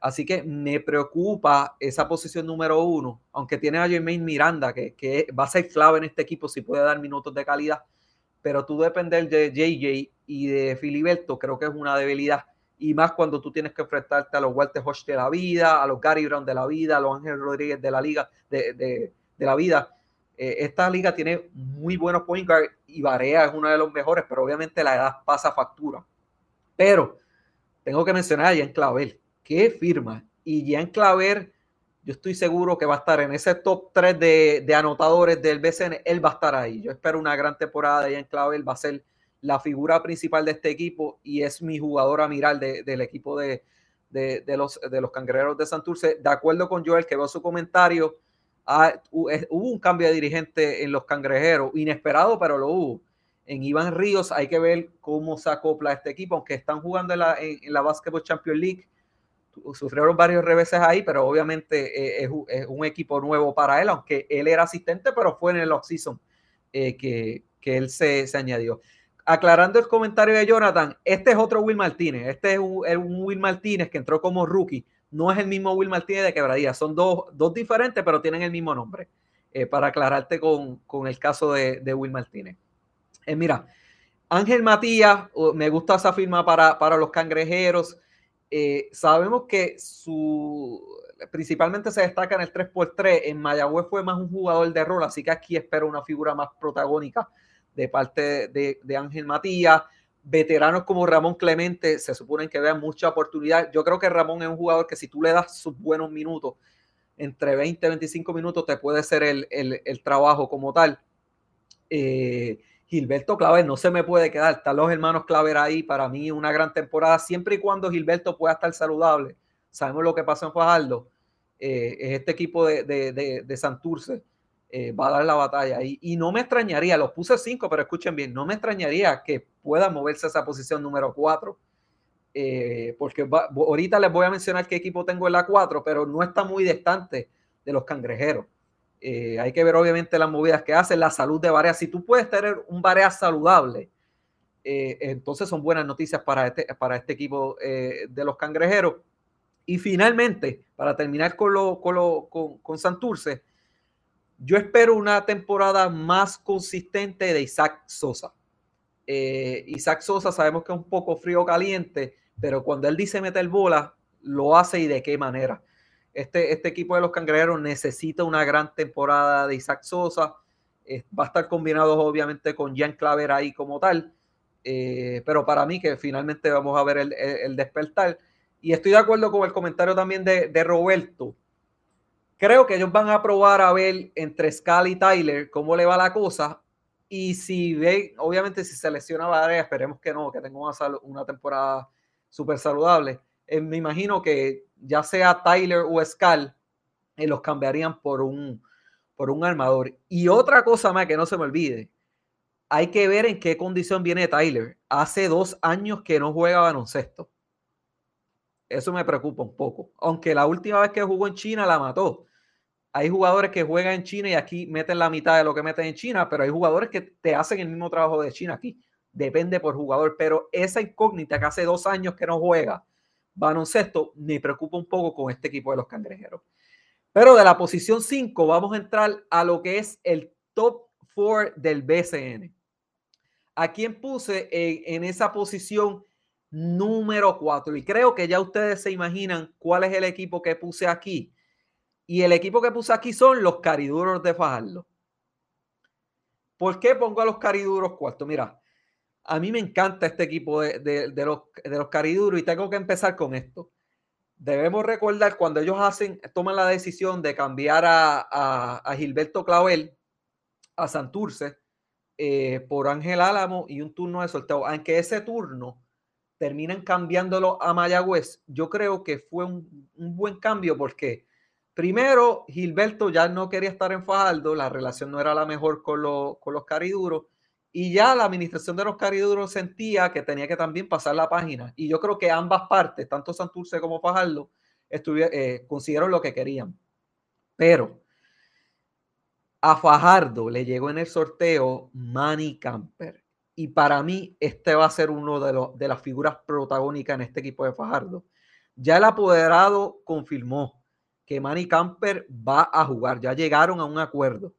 Speaker 1: Así que me preocupa esa posición número uno, aunque tiene a Jermaine Miranda, que, va a ser clave en este equipo si puede dar minutos de calidad, pero tú depender de JJ y de Filiberto creo que es una debilidad. Y más cuando tú tienes que enfrentarte a los Walter Hodge de la vida, a los Gary Brown de la vida, a los Ángel Rodríguez de la liga, de, la vida. Eh, esta liga tiene muy buenos point guard y Barea es uno de los mejores, pero obviamente la edad pasa factura. Pero tengo que mencionar a Jean Claver, que firma. Y Jean Claver, yo estoy seguro que va a estar en ese top 3 de, de anotadores del BCN. Él va a estar ahí. Yo espero una gran temporada de Jean Claver. Va a ser la figura principal de este equipo y es mi jugador a mirar del equipo de, los, de los cangrejeros de Santurce. De acuerdo con Joel, que veo su comentario, hubo un cambio de dirigente en los cangrejeros, inesperado, pero lo hubo. En Iván Ríos hay que ver cómo se acopla este equipo, aunque están jugando en la, en, la Basketball Champions League. Sufrieron varios reveses ahí, pero obviamente eh, es, un equipo nuevo para él, aunque él era asistente, pero fue en el off-season eh, que, él se, se añadió aclarando el comentario de Jonathan, este es otro Will Martínez. Este es un, Will Martínez que entró como rookie. No es el mismo Will Martínez de Quebradía. Son dos, diferentes, pero tienen el mismo nombre. Eh, para aclararte con, el caso de, Will Martínez. Eh, mira, Ángel Matías, me gusta esa firma para, para los cangrejeros. Eh, sabemos que su principalmente se destaca en el 3x3. En Mayagüez fue más un jugador de rol, así que aquí espero una figura más protagónica de parte de, Ángel Matías. veteranos como Ramón Clemente se suponen que vean mucha oportunidad. Yo creo que Ramón es un jugador que si tú le das sus buenos minutos, entre 20 y 25 minutos, te puede hacer el, trabajo como tal. Eh, Gilberto Claver no se me puede quedar. Están los hermanos Claver ahí. Para mí, una gran temporada. Siempre y cuando Gilberto pueda estar saludable. Sabemos lo que pasó en Fajardo. Eh, es este equipo de, de, de, Santurce. Eh, va a dar la batalla. Y, no me extrañaría, los puse cinco, pero escuchen bien, no me extrañaría que pueda moverse a esa posición número cuatro. Eh, porque ahorita les voy a mencionar qué equipo tengo en la cuatro, pero no está muy distante de los cangrejeros. Eh, hay que ver obviamente las movidas que hacen, la salud de Barea. Si tú puedes tener un Barea saludable, eh, entonces son buenas noticias para este, este equipo eh, de los cangrejeros. Y finalmente, para terminar con, con, Santurce, yo espero una temporada más consistente de Isaac Sosa. Isaac Sosa sabemos que es un poco frío caliente, pero cuando él dice meter bola, lo hace y de qué manera. Este, este, equipo de los cangrejeros necesita una gran temporada de Isaac Sosa. va a estar combinado obviamente con Jan Claver ahí como tal. Eh, pero para mí que finalmente vamos a ver el, despertar. Y estoy de acuerdo con el comentario también de, Roberto. Creo que ellos van a probar a ver entre Scal y Tyler cómo le va la cosa. Y si ve, obviamente si se lesiona Varea, esperemos que no, que tenga una, una temporada súper saludable. Eh, me imagino que ya sea Tyler o Scal, eh, los cambiarían por un, por un armador. Y otra cosa más que no se me olvide, hay que ver en qué condición viene Tyler. Hace dos años que no juega baloncesto. Eso me preocupa un poco. Aunque la última vez que jugó en China la mató. Hay jugadores que juegan en China y aquí meten la mitad de lo que meten en China, pero hay jugadores que te hacen el mismo trabajo de China aquí. Depende por jugador. Pero esa incógnita que hace dos años que no juega, baloncesto, me preocupa un poco con este equipo de los cangrejeros. Pero de la posición 5 vamos a entrar a lo que es el top 4 del BCN. ¿A quién puse en, esa posición número 4? Y creo que ya ustedes se imaginan cuál es el equipo que puse aquí. Y el equipo que puse aquí son los cariduros de Fajardo. ¿Por qué pongo a los cariduros cuarto? Mira, a mí me encanta este equipo de, los, de los cariduros y tengo que empezar con esto. Debemos recordar cuando ellos hacen, toman la decisión de cambiar a, Gilberto Clavel a Santurce eh, por Ángel Álamo y un turno de sorteo. Aunque ese turno terminan cambiándolo a Mayagüez, yo creo que fue un, buen cambio porque primero Gilberto ya no quería estar en Fajardo, la relación no era la mejor con, con los cariduros y ya la administración de los cariduros sentía que tenía que también pasar la página. Y yo creo que ambas partes, tanto Santurce como Fajardo, eh, consiguieron lo que querían. Pero a Fajardo le llegó en el sorteo Manny Camper. Y para mí, este va a ser uno de, los, de las figuras protagónicas en este equipo de Fajardo. Ya el apoderado confirmó que Manny Camper va a jugar. Ya llegaron a un acuerdo.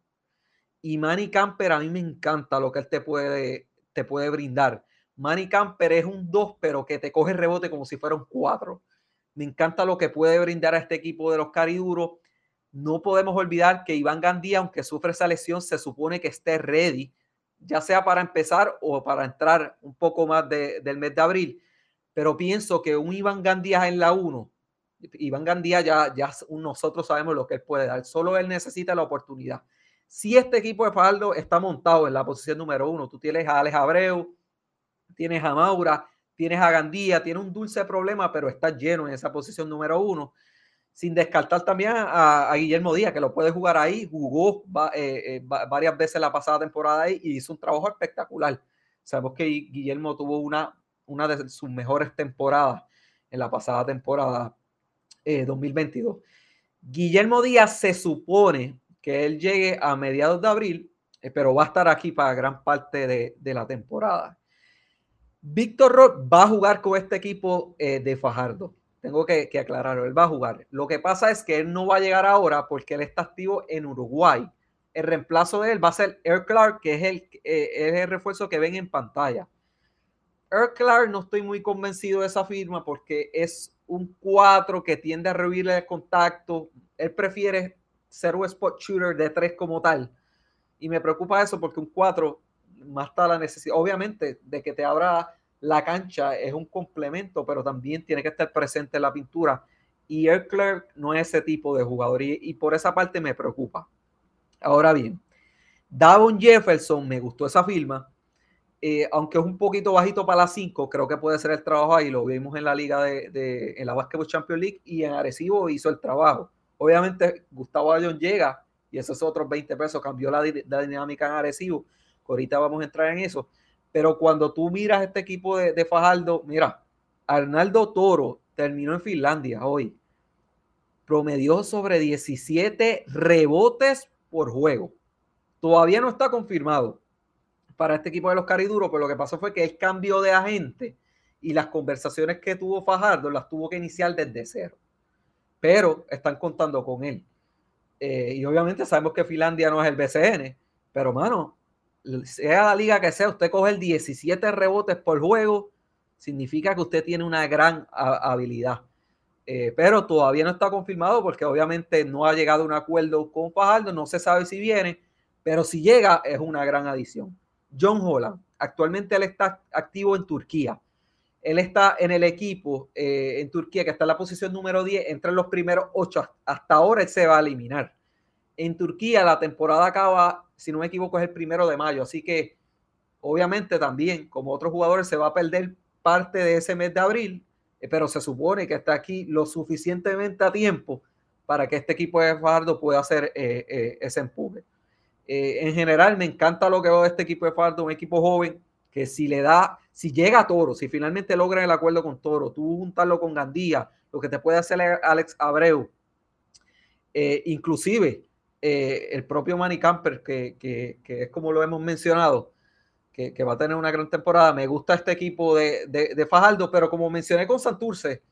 Speaker 1: Y Manny Camper, a mí me encanta lo que él te puede, te puede brindar. Manny Camper es un 2, pero que te coge rebote como si fuera un 4. Me encanta lo que puede brindar a este equipo de los cariduros. No podemos olvidar que Iván Gandía, aunque sufre esa lesión, se supone que esté ready, ya sea para empezar o para entrar un poco más del mes de abril. Pero pienso que un Iván Gandía en la 1, Iván Gandía ya, ya nosotros sabemos lo que él puede dar, solo él necesita la oportunidad. Si este equipo de Fajardo está montado en la posición número uno, tú tienes a Alex Abreu, tienes a Maura, tienes a Gandía, tiene un dulce problema, pero está lleno en esa posición número uno. Sin descartar también a, Guillermo Díaz, que lo puede jugar ahí, jugó eh, eh, varias veces la pasada temporada ahí y hizo un trabajo espectacular. Sabemos que Guillermo tuvo una, una de sus mejores temporadas en la pasada temporada 2022. Eh, Guillermo Díaz se supone que él llegue a mediados de abril, eh, pero va a estar aquí para gran parte de, la temporada. Víctor Roth va a jugar con este equipo eh, de Fajardo. Tengo que, aclararlo, él va a jugar. Lo que pasa es que él no va a llegar ahora porque él está activo en Uruguay. El reemplazo de él va a ser Air Clark, que es el, eh, es el refuerzo que ven en pantalla. Air Clark no estoy muy convencido de esa firma porque es un 4 que tiende a rehuirle el contacto. Él prefiere un spot shooter de tres como tal. Y me preocupa eso porque un 4 más está la necesidad, obviamente, de que te abra la cancha es un complemento, pero también tiene que estar presente en la pintura. Y Clark no es ese tipo de jugador y, por esa parte me preocupa. Ahora bien, Davon Jefferson, me gustó esa firma. Eh, aunque es un poquito bajito para las 5, creo que puede ser el trabajo ahí. Lo vimos en la liga de, en la Basketball Champions League y en Arecibo hizo el trabajo. Obviamente, Gustavo Ayón llega y esos otros 20 pesos cambió la, dinámica en Arecibo. Ahorita vamos a entrar en eso. Pero cuando tú miras este equipo de, Fajardo, mira, Arnaldo Toro terminó en Finlandia hoy promedió sobre 17 rebotes por juego. Todavía no está confirmado para este equipo de los Cariduros, pero lo que pasó fue que él cambió de agente y las conversaciones que tuvo Fajardo las tuvo que iniciar desde cero. Pero están contando con él. Eh, y obviamente sabemos que Finlandia no es el BCN, pero mano, sea la liga que sea, usted coge el 17 rebotes por juego, significa que usted tiene una gran habilidad. Eh, pero todavía no está confirmado porque obviamente no ha llegado a un acuerdo con Fajardo, no se sabe si viene, pero si llega es una gran adición. John Holland, actualmente él está activo en Turquía. Él está en el equipo eh, en Turquía, que está en la posición número 10, entre los primeros 8. Hasta ahora él se va a eliminar. En Turquía la temporada acaba, si no me equivoco, es el primero de mayo. Así que obviamente también, como otros jugadores, se va a perder parte de ese mes de abril eh, pero se supone que está aquí lo suficientemente a tiempo para que este equipo de Fardo pueda hacer eh, ese empuje. en general, me encanta lo que veo de este equipo de Fardo, un equipo joven que si le da, si llega a Toro, si finalmente logran el acuerdo con Toro, tú juntarlo con Gandía, lo que te puede hacer Alex Abreu, inclusive el propio Manny Camper, que, que, que es como lo hemos mencionado, que, va a tener una gran temporada. Me gusta este equipo de, de, Fajardo, pero como mencioné con Santurce,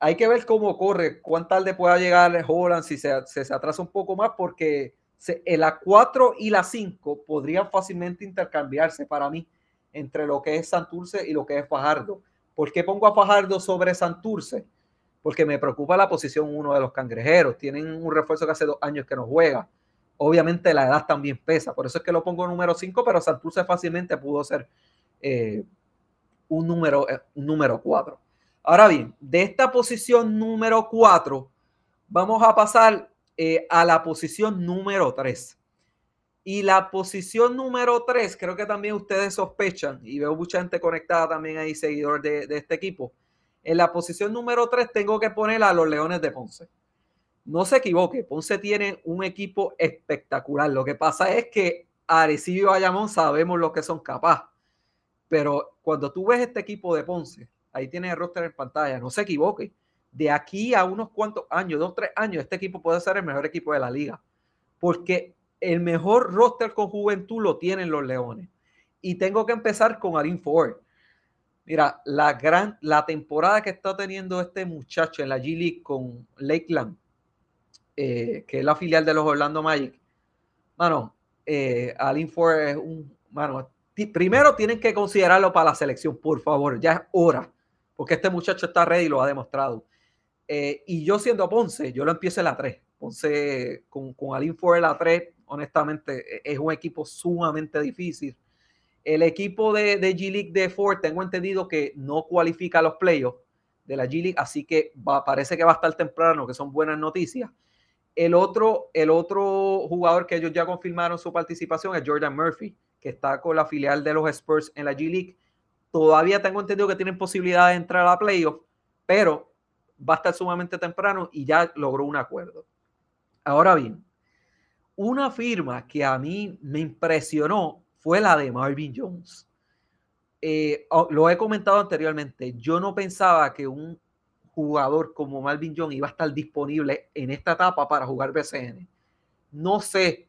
Speaker 1: hay que ver cómo corre, cuán tarde pueda llegar Holland, si se, se, atrasa un poco más, porque se, la 4 y la 5 podrían fácilmente intercambiarse para mí entre lo que es Santurce y lo que es Fajardo. ¿Por qué pongo a Fajardo sobre Santurce? Porque me preocupa la posición uno de los cangrejeros. Tienen un refuerzo que hace dos años que no juega. Obviamente la edad también pesa, por eso es que lo pongo número 5, pero Santurce fácilmente pudo ser eh, un número eh, un número 4. Ahora bien, de esta posición número 4, vamos a pasar eh, a la posición número 3. Y la posición número 3, creo que también ustedes sospechan, y veo mucha gente conectada también ahí, seguidor de, este equipo. En la posición número 3 tengo que poner a los Leones de Ponce no se equivoque, Ponce tiene un equipo espectacular. Lo que pasa es que Arecibo y Bayamón sabemos lo que son capaces. Pero cuando tú ves este equipo de Ponce, ahí tiene el roster en pantalla, no se equivoque. De aquí a unos cuantos años, dos, tres años, este equipo puede ser el mejor equipo de la liga. Porque el mejor roster con juventud lo tienen los Leones. Y tengo que empezar con Alin Ford. Mira, la gran, la temporada que está teniendo este muchacho en la G League con Lakeland, eh, que es la filial de los Orlando Magic, mano, eh, Alin Ford es un, mano, primero tienen que considerarlo para la selección, por favor, ya es hora, porque este muchacho está ready y lo ha demostrado. Eh, y yo siendo Ponce, yo lo empiezo en la 3. Ponce con, con Alin Ford en la 3, honestamente, e, es un equipo sumamente difícil. El equipo de, de G-League de Ford, tengo entendido que no cualifica a los playoffs de la G-League, así que parece que va a estar temprano, que son buenas noticias. El otro, el otro jugador que ellos ya confirmaron su participación es Jordan Murphy, que está con la filial de los Spurs en la G League. Todavía tengo entendido que tienen posibilidad de entrar a la playoff, pero va a estar sumamente temprano y ya logró un acuerdo. Ahora bien, una firma que a mí me impresionó fue la de Marvin Jones. Eh, oh, lo he comentado anteriormente, yo no pensaba que un jugador como Malvin Jones iba a estar disponible en esta etapa para jugar BCN. No sé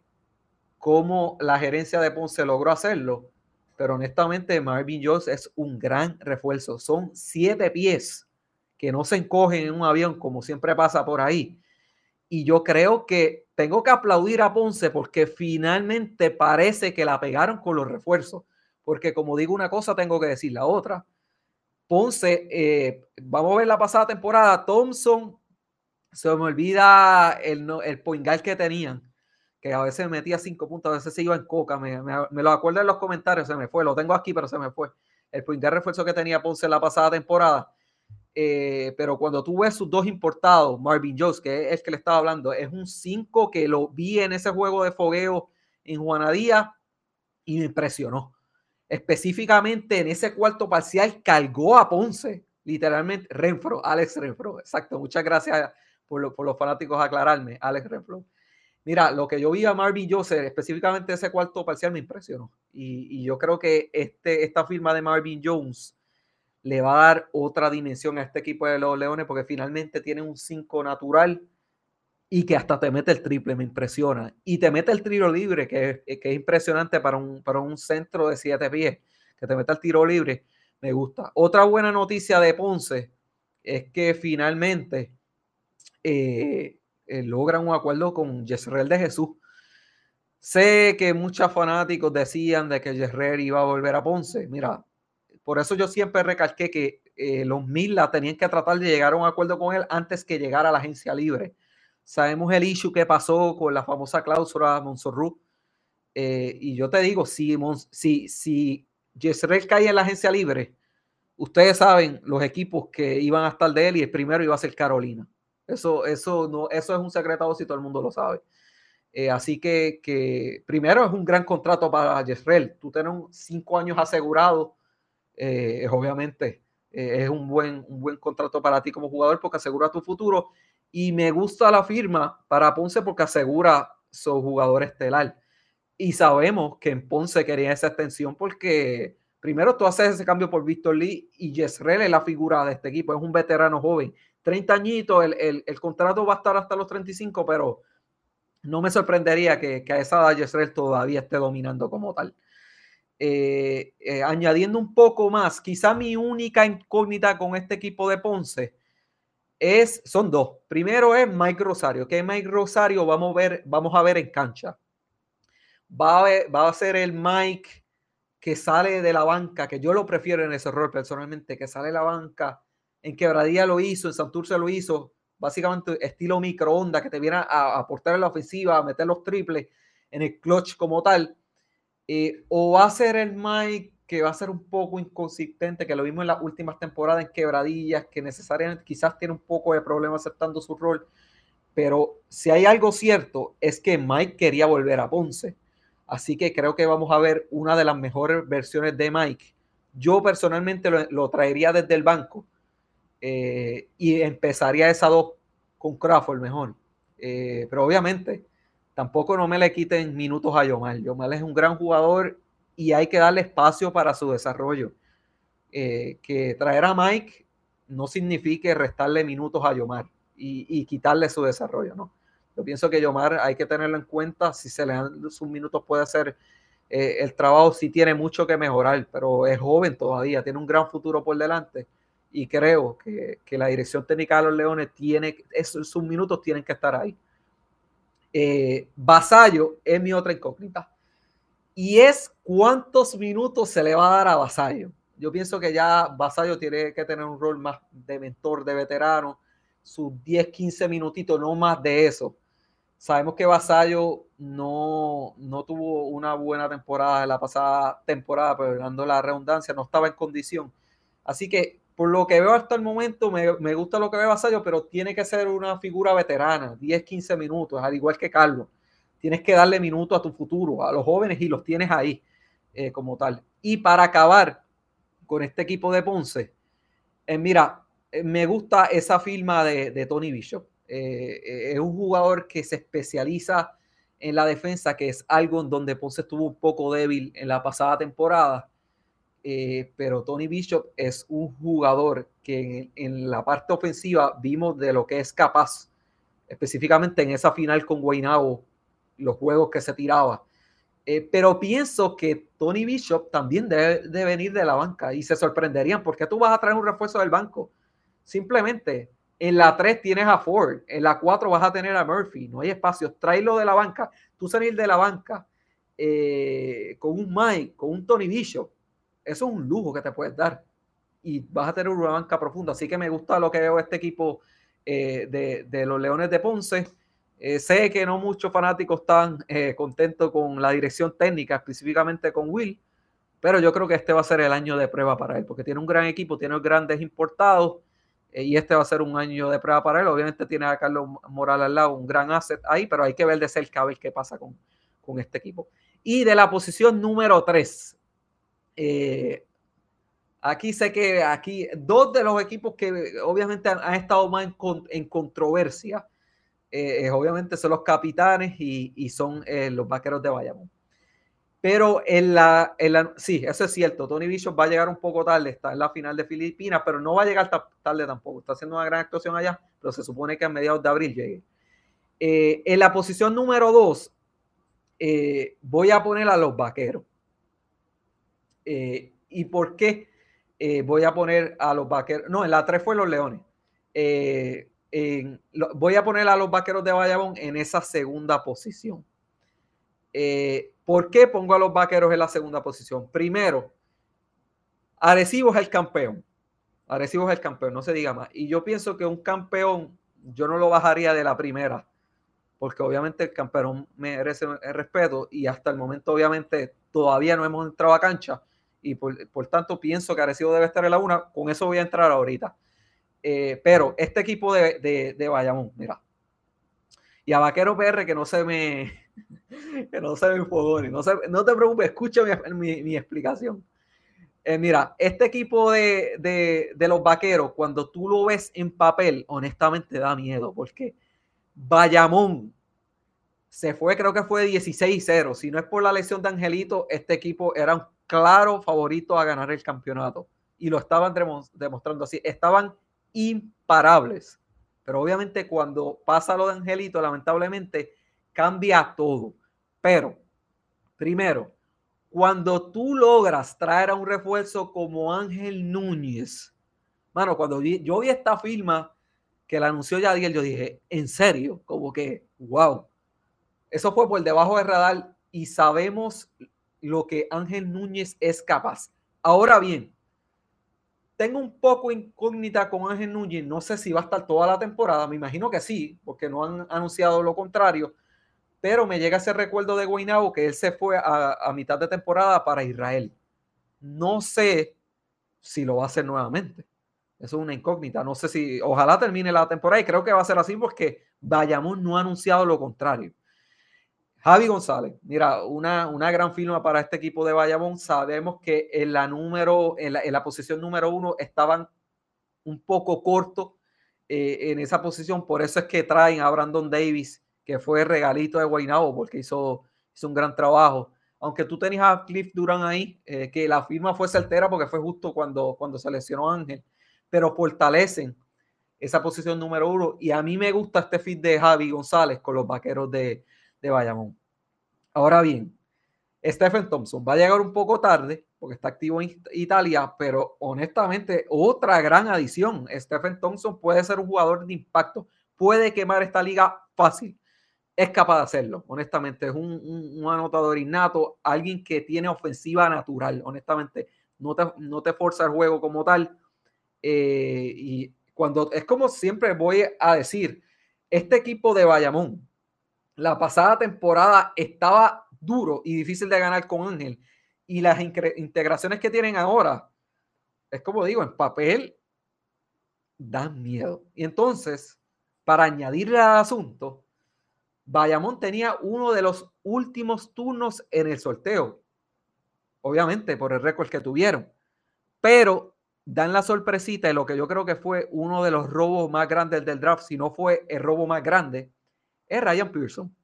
Speaker 1: cómo la gerencia de Ponce logró hacerlo, pero honestamente Marvin Jones es un gran refuerzo. Son siete pies que no se encogen en un avión como siempre pasa por ahí. Y yo creo que tengo que aplaudir a Ponce porque finalmente parece que la pegaron con los refuerzos. Porque como digo una cosa, tengo que decir la otra. Ponce, eh, vamos a ver la pasada temporada, Thompson, se me olvida el, el poingal que tenían, que a veces metía cinco puntos, a veces se iba en coca, me, lo acuerdo en los comentarios, se me fue, lo tengo aquí, pero se me fue. el point refuerzo que tenía Ponce la pasada temporada. Eh, pero cuando tú ves sus dos importados, Marvin Jones, que es el que le estaba hablando, es un 5 que lo vi en ese juego de fogueo en Juanadía y me impresionó. Específicamente en ese cuarto parcial cargó a Ponce, literalmente, Renfro, Alex Renfro, exacto, muchas gracias por, por los fanáticos aclararme, Alex Renfro. Mira, lo que yo vi a Marvin Joseph, específicamente ese cuarto parcial, me impresionó. Y, yo creo que este, esta firma de Marvin Jones le va a dar otra dimensión a este equipo de los Leones porque finalmente tiene un 5 natural y que hasta te mete el triple, me impresiona. Y te mete el tiro libre, que es, que es impresionante para un, para un centro de 7 pies, que te meta el tiro libre, me gusta. Otra buena noticia de Ponce es que finalmente eh, eh, logran un acuerdo con Yesrel de Jesús. Sé que muchos fanáticos decían de que Yesrel iba a volver a Ponce. Mira, por eso yo siempre recalqué que eh, los Mila tenían que tratar de llegar a un acuerdo con él antes que llegara a la agencia libre. Sabemos el issue que pasó con la famosa cláusula Monsorru. Eh, y yo te digo, si, si, si Yesrel cae en la agencia libre, ustedes saben los equipos que iban a estar de él y el primero iba a ser Carolina. Eso, eso, no, eso es un secreto si todo el mundo lo sabe. Eh, así que, que, primero es un gran contrato para Jeffrey. Tú tienes cinco años asegurados, eh, obviamente eh, es un buen, un buen contrato para ti como jugador porque asegura tu futuro. Y me gusta la firma para Ponce porque asegura su jugador estelar. Y sabemos que en Ponce quería esa extensión porque primero tú haces ese cambio por Víctor Lee y Jezreel es la figura de este equipo, es un veterano joven 30 añitos, el, el, contrato va a estar hasta los 35, pero no me sorprendería que, que a esa edad Yesrel todavía esté dominando como tal. Eh, eh, añadiendo un poco más, quizá mi única incógnita con este equipo de Ponce es, son dos. Primero es Mike Rosario, que Mike Rosario vamos a ver, vamos a ver en cancha. Va a, va a ser el Mike que sale de la banca, que yo lo prefiero en ese rol personalmente, que sale de la banca en Quebradía lo hizo, en Santurce lo hizo, básicamente estilo microondas que te viene a aportar en la ofensiva, a meter los triples en el clutch como tal. Eh, o va a ser el Mike que va a ser un poco inconsistente, que lo vimos en las últimas temporadas en quebradillas, que necesariamente quizás tiene un poco de problema aceptando su rol. Pero si hay algo cierto, es que Mike quería volver a Ponce. Así que creo que vamos a ver una de las mejores versiones de Mike. Yo personalmente lo traería desde el banco eh, y empezaría esa dos con Crawford mejor. Eh, pero obviamente, tampoco no me le quiten minutos a Yomar. Yomar es un gran jugador y hay que darle espacio para su desarrollo. Eh, que traer a Mike no signifique restarle minutos a Yomar y, quitarle su desarrollo, ¿no? Yo pienso que Yomar hay que tenerlo en cuenta. Si se le dan sus minutos, puede hacer el trabajo. Sí tiene mucho que mejorar, pero es joven todavía, tiene un gran futuro por delante y creo que, la dirección técnica de los Leones tiene, esos, sus minutos tienen que estar ahí. Eh, Vasallo es mi otra incógnita. Y es cuántos minutos se le va a dar a Vasallo. Yo pienso que ya Vasallo tiene que tener un rol más de mentor, de veterano, sus 10, 15 minutitos, no más de eso. Sabemos que Vasallo no, no tuvo una buena temporada en la pasada temporada, pero dando la redundancia, no estaba en condición. Así que por lo que veo hasta el momento, me, gusta lo que ve Vasallo, pero tiene que ser una figura veterana, 10, 15 minutos, al igual que Carlos. Tienes que darle minutos a tu futuro, a los jóvenes, y los tienes ahí eh, como tal. Y para acabar con este equipo de Ponce, eh, mira, eh, me gusta esa firma de, Tony Bishop. es un jugador que se especializa en la defensa, que es algo en donde Ponce estuvo un poco débil en la pasada temporada eh, pero Tony Bishop es un jugador que en, la parte ofensiva vimos de lo que es capaz, específicamente en esa final con Guaynabo, los juegos que se tiraba. Eh, pero pienso que Tony Bishop también debe de venir de la banca y se sorprenderían porque tú vas a traer un refuerzo del banco. Simplemente en la 3 tienes a Ford, en la 4 vas a tener a Murphy, no hay espacio, tráelo de la banca. Tú salir de la banca eh, con un Mike, con un Tony Bishop, eso es un lujo que te puedes dar y vas a tener una banca profunda. Así que me gusta lo que veo este equipo eh, de, los Leones de Ponce. Eh, sé que no muchos fanáticos están eh, contentos con la dirección técnica, específicamente con Will, Pero yo creo que este va a ser el año de prueba para él, porque tiene un gran equipo, tiene grandes importados, y este va a ser un año de prueba para él. Obviamente tiene a Carlos Morales al lado, un gran asset ahí, pero hay que ver de cerca a ver qué pasa con, con este equipo. Y de la posición número 3, eh, aquí sé que aquí dos de los equipos que obviamente han, estado más en, controversia, eh, obviamente son los capitanes y, son los vaqueros de Bayamón. Pero en la, en la, sí, eso es cierto. Tony Bishop va a llegar un poco tarde, está en la final de Filipinas, pero no va a llegar tarde tampoco. Está haciendo una gran actuación allá, pero se supone que a mediados de abril llegue. Eh, en la posición número dos, eh, voy a poner a los vaqueros. Eh, ¿Y por qué voy a poner a los vaqueros? No, en la tres fue los leones. voy a poner a los vaqueros de Bayamón en esa segunda posición. Eh, ¿Por qué pongo a los vaqueros en la segunda posición? Primero, Arecibo es el campeón. Arecibo es el campeón, no se diga más. Y yo pienso que un campeón, yo no lo bajaría de la primera, porque obviamente el campeón merece el respeto y hasta el momento obviamente todavía no hemos entrado a cancha y por, tanto pienso que Arecibo debe estar en la una. Con eso voy a entrar ahorita. Eh, pero este equipo de, de, de Bayamón, mira. Y a Vaquero PR que no se me, que no se me enfogone. No, no te preocupes, escucha mi, explicación. Eh, mira, este equipo de, los vaqueros, cuando tú lo ves en papel, honestamente da miedo, porque Bayamón se fue, creo que fue 16-0. Si no es por la lesión de Angelito, este equipo era un claro favorito a ganar el campeonato. Y lo estaban demostrando así. Estaban imparables. Pero obviamente cuando pasa lo de Angelito, lamentablemente cambia todo. Pero, primero, cuando tú logras traer a un refuerzo como Ángel Núñez, mano, cuando yo vi esta firma que la anunció Yadiel, yo dije, en serio, como que, wow. Eso fue por debajo del radar y sabemos lo que Ángel Núñez es capaz. Ahora bien, tengo un poco incógnita con Ángel Núñez. No sé si va a estar toda la temporada. Me imagino que sí, porque no han anunciado lo contrario pero me llega ese recuerdo de Guaynabo que él se fue a, mitad de temporada para Israel. No sé si lo va a hacer nuevamente. Eso es una incógnita. No sé si, ojalá termine la temporada y creo que va a ser así porque Bayamón no ha anunciado lo contrario. Javi González, mira, una, una gran firma para este equipo de Bayamón. Sabemos que en la número, en la, posición número uno estaban un poco cortos eh, en esa posición, por eso es que traen a Brandon Davis que fue regalito de Guaynabo porque hizo, hizo un gran trabajo. Aunque tú tenías a Cliff Durán ahí, eh, que la firma fue certera porque fue justo cuando, cuando se lesionó Ángel, pero fortalecen esa posición número uno. Y a mí me gusta este fit de Javi González con los vaqueros de, de Bayamón. Ahora bien, Stephen Thompson va a llegar un poco tarde porque está activo en Italia, pero honestamente, otra gran adición. Stephen Thompson puede ser un jugador de impacto, puede quemar esta liga fácil es capaz de hacerlo, honestamente. Es un, anotador innato, alguien que tiene ofensiva natural, honestamente. No te, no te forza el juego como tal. Eh, y cuando es como siempre voy a decir, este equipo de Bayamón, la pasada temporada estaba duro y difícil de ganar con Ángel. Y las integraciones que tienen ahora, es como digo, en papel, dan miedo. Y entonces, para añadirle al asunto, Bayamón tenía uno de los últimos turnos en el sorteo. Obviamente, por el récord que tuvieron. Pero dan la sorpresita de lo que yo creo que fue uno de los robos más grandes del draft, si no fue el robo más grande, es Ryan Pearson.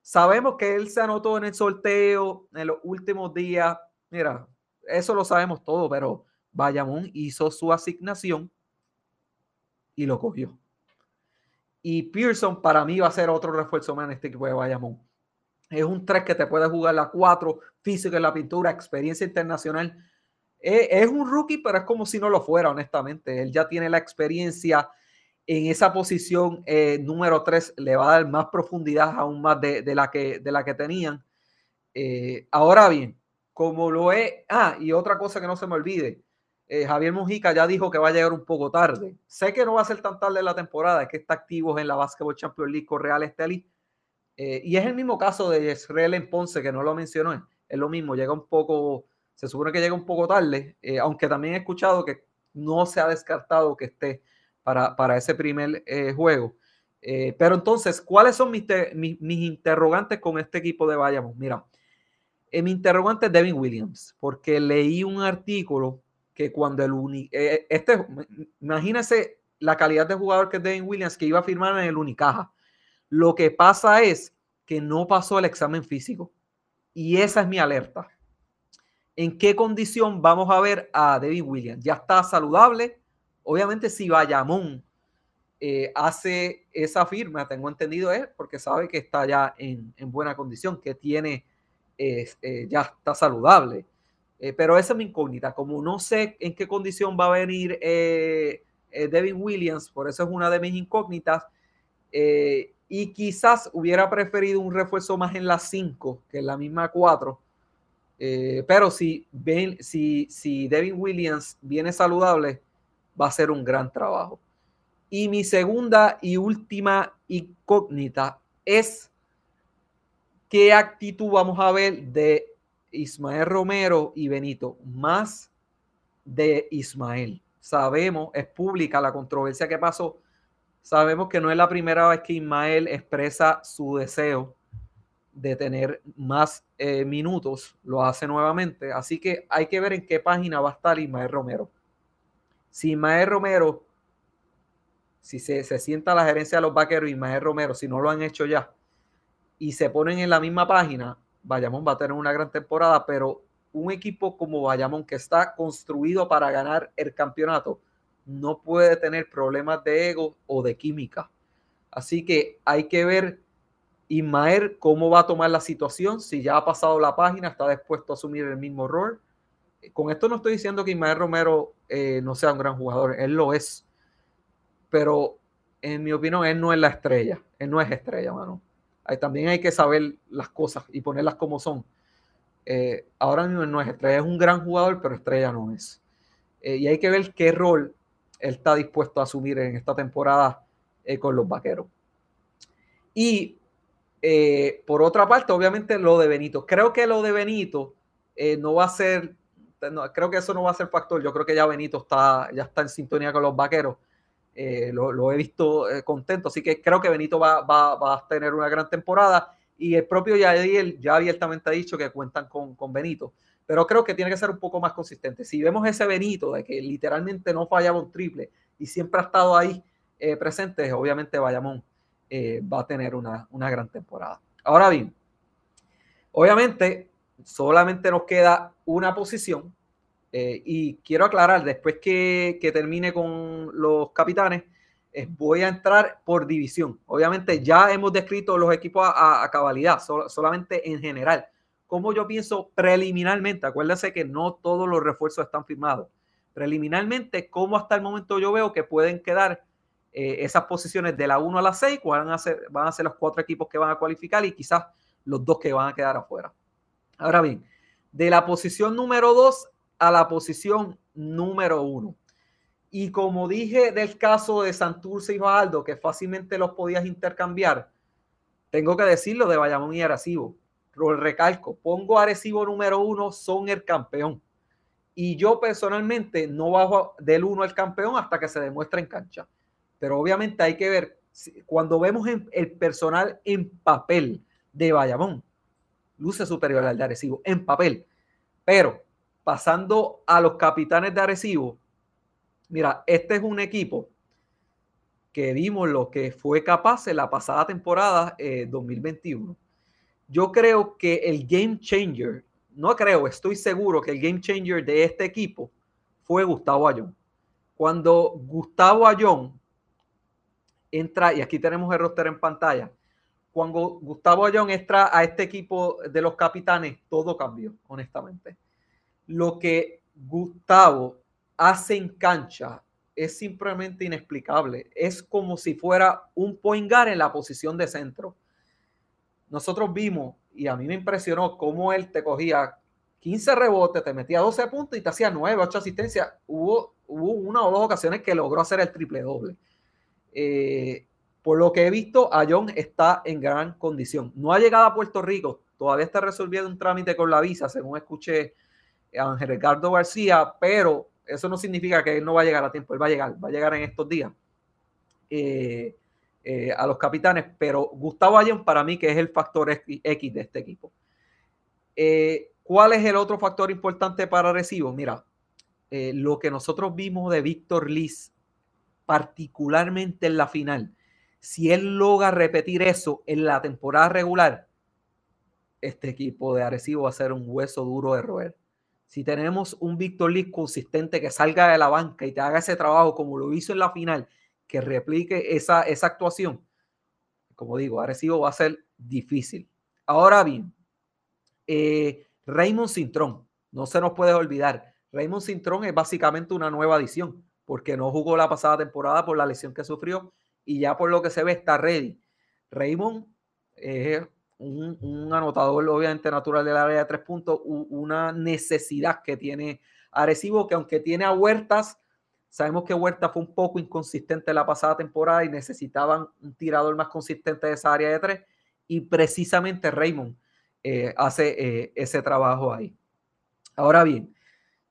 Speaker 1: Sabemos que él se anotó en el sorteo en los últimos días. Mira, eso lo sabemos todo, pero Bayamón hizo su asignación y lo cogió. Y Pearson para mí va a ser otro refuerzo más en este equipo de Bayamón. Es un 3 que te puede jugar la 4, físico en la pintura, experiencia internacional. Es, un rookie, pero es como si no lo fuera, honestamente. Él ya tiene la experiencia en esa posición eh, número 3, le va a dar más profundidad aún más de, la, que, de la que tenían. Eh, ahora bien, como lo es, ah, y otra cosa que no se me olvide, eh, Javier Mujica ya dijo que va a llegar un poco tarde. Sé que no va a ser tan tarde en la temporada, es que está activo en la Basketball Champions League con Real Estelí. Y es el mismo caso de Israel en Ponce, que no lo mencionó. Es lo mismo, llega un poco Se supone que llega un poco tarde, aunque también he escuchado que no se ha descartado que esté para, para ese primer eh, juego. Eh, pero entonces, ¿cuáles son mis, mis, interrogantes con este equipo de Bayamón? Mira, mi interrogante es Devin Williams, porque leí un artículo que cuando el uni, este, imagínese la calidad de jugador que es Devin Williams, que iba a firmar en el Unicaja. Lo que pasa es que no pasó el examen físico. Y esa es mi alerta. ¿En qué condición vamos a ver a David Williams? ¿Ya está saludable? Obviamente si Bayamón eh, hace esa firma, tengo entendido es porque sabe que está ya en, buena condición, que tiene, eh, ya está saludable. Eh, pero esa es mi incógnita. Como no sé en qué condición va a venir Devin Williams, por eso es una de mis incógnitas. y quizás hubiera preferido un refuerzo más en la 5 que en la misma 4 eh, pero si, ben, si, si Devin Williams viene saludable, va a ser un gran trabajo. Y mi segunda y última incógnita es qué actitud vamos a ver de Ismael Romero y Benito, más de Ismael. Sabemos, es pública la controversia que pasó. Sabemos que no es la primera vez que Ismael expresa su deseo de tener más eh, minutos, lo hace nuevamente. Así que hay que ver en qué página va a estar Ismael Romero. Si Ismael Romero, si se, sienta la gerencia de los vaqueros, Ismael Romero, si no lo han hecho ya, y se ponen en la misma página, Bayamón va a tener una gran temporada, pero un equipo como Bayamón que está construido para ganar el campeonato, no puede tener problemas de ego o de química. Así que hay que ver Ismael, ¿cómo va a tomar la situación? Si ya ha pasado la página, está dispuesto a asumir el mismo rol. Con esto no estoy diciendo que Ismael Romero eh, no sea un gran jugador, él lo es. Pero en mi opinión, él no es la estrella. Él no es estrella, mano. también hay que saber las cosas y ponerlas como son. Eh, ahora mismo él no es estrella, es un gran jugador, pero estrella no es. Eh, y hay que ver qué rol él está dispuesto a asumir en esta temporada con los vaqueros. Y por otra parte, obviamente lo de Benito. Creo que lo de Benito no va a ser, creo que eso no va a ser factor. Yo creo que ya Benito está, ya está en sintonía con los vaqueros. Eh, lo, he visto contento, así que creo que Benito va, va, a tener una gran temporada. Y el propio Yadiel ya abiertamente ha dicho que cuentan con, con Benito. Pero creo que tiene que ser un poco más consistente. Si vemos ese Benito de que literalmente no fallaba un triple y siempre ha estado ahí presente, obviamente Bayamón eh, va a tener una, gran temporada. Ahora bien, obviamente solamente nos queda una posición eh, y quiero aclarar, después que, termine con los capitanes, voy a entrar por división. Obviamente ya hemos descrito los equipos a, cabalidad, solamente en general. Como yo pienso preliminarmente, acuérdense que no todos los refuerzos están firmados. Preliminarmente, como hasta el momento yo veo que pueden quedar eh, esas posiciones de la 1 a la 6, van a, van a ser los cuatro equipos que van a cualificar y quizás los dos que van a quedar afuera. Ahora bien, de la posición número 2 a la posición número 1. Y como dije del caso de Santurce y Fajardo, que fácilmente los podías intercambiar, tengo que decirlo de Bayamón y Arecibo. Lo recalco, pongo Arecibo número 1, son el campeón. Y yo personalmente no bajo del 1 al campeón hasta que se demuestre en cancha. Pero obviamente hay que ver, cuando vemos el personal en papel de Bayamón, luce superior al de Arecibo, en papel. Pero pasando a los capitanes de Arecibo, mira, este es un equipo que vimos lo que fue capaz en la pasada temporada 2021. Eh, Yo creo que el game changer, no creo, estoy seguro que el game changer de este equipo fue Gustavo Ayón. Cuando Gustavo Ayón entra, y aquí tenemos el roster en pantalla, cuando Gustavo Ayón entra a este equipo de los capitanes, todo cambió, honestamente. Lo que Gustavo hace en cancha es simplemente inexplicable. Es como si fuera un point guard en la posición de centro. Nosotros vimos, y a mí me impresionó cómo él te cogía 15 rebotes, te metía 12 puntos y te hacía 9, 8 asistencias. Hubo, hubo una o dos ocasiones que logró hacer el triple doble. Eh, por lo que he visto, Ayón está en gran condición. No ha llegado a Puerto Rico, todavía está resolviendo un trámite con la visa, según escuché Ángel Ricardo García, pero eso no significa que él no va a llegar a tiempo, él va a llegar, va a llegar en estos días eh, eh, a los capitanes, pero Gustavo Ayón para mí que es el factor X de este equipo. Eh, ¿Cuál es el otro factor importante para Recibo? Mira, lo que nosotros vimos de Víctor Liz, particularmente en la final, si él logra repetir eso en la temporada regular, este equipo de Arecibo va a ser un hueso duro de roer si tenemos un Víctor Lee consistente que salga de la banca y te haga ese trabajo como lo hizo en la final, que replique esa, esa actuación, como digo, Arecibo va a ser difícil. Ahora bien, eh, Raymond Cintrón, no se nos puede olvidar, Raymond Cintrón es básicamente una nueva adición, porque no jugó la pasada temporada por la lesión que sufrió y ya por lo que se ve está ready. Raymond es un, anotador obviamente natural del área de tres puntos, una necesidad que tiene Arecibo, que aunque tiene a Huertas, sabemos que Huertas fue un poco inconsistente la pasada temporada y necesitaban un tirador más consistente de esa área de tres, y precisamente Raymond eh, hace eh, ese trabajo ahí. Ahora bien,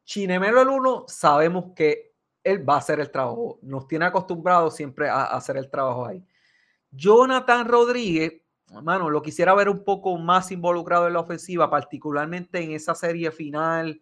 Speaker 1: Chinemelo el 1, sabemos que él va a hacer el trabajo, nos tiene acostumbrados siempre a hacer el trabajo ahí. Jonathan Rodríguez, mano, lo quisiera ver un poco más involucrado en la ofensiva, particularmente en esa serie final,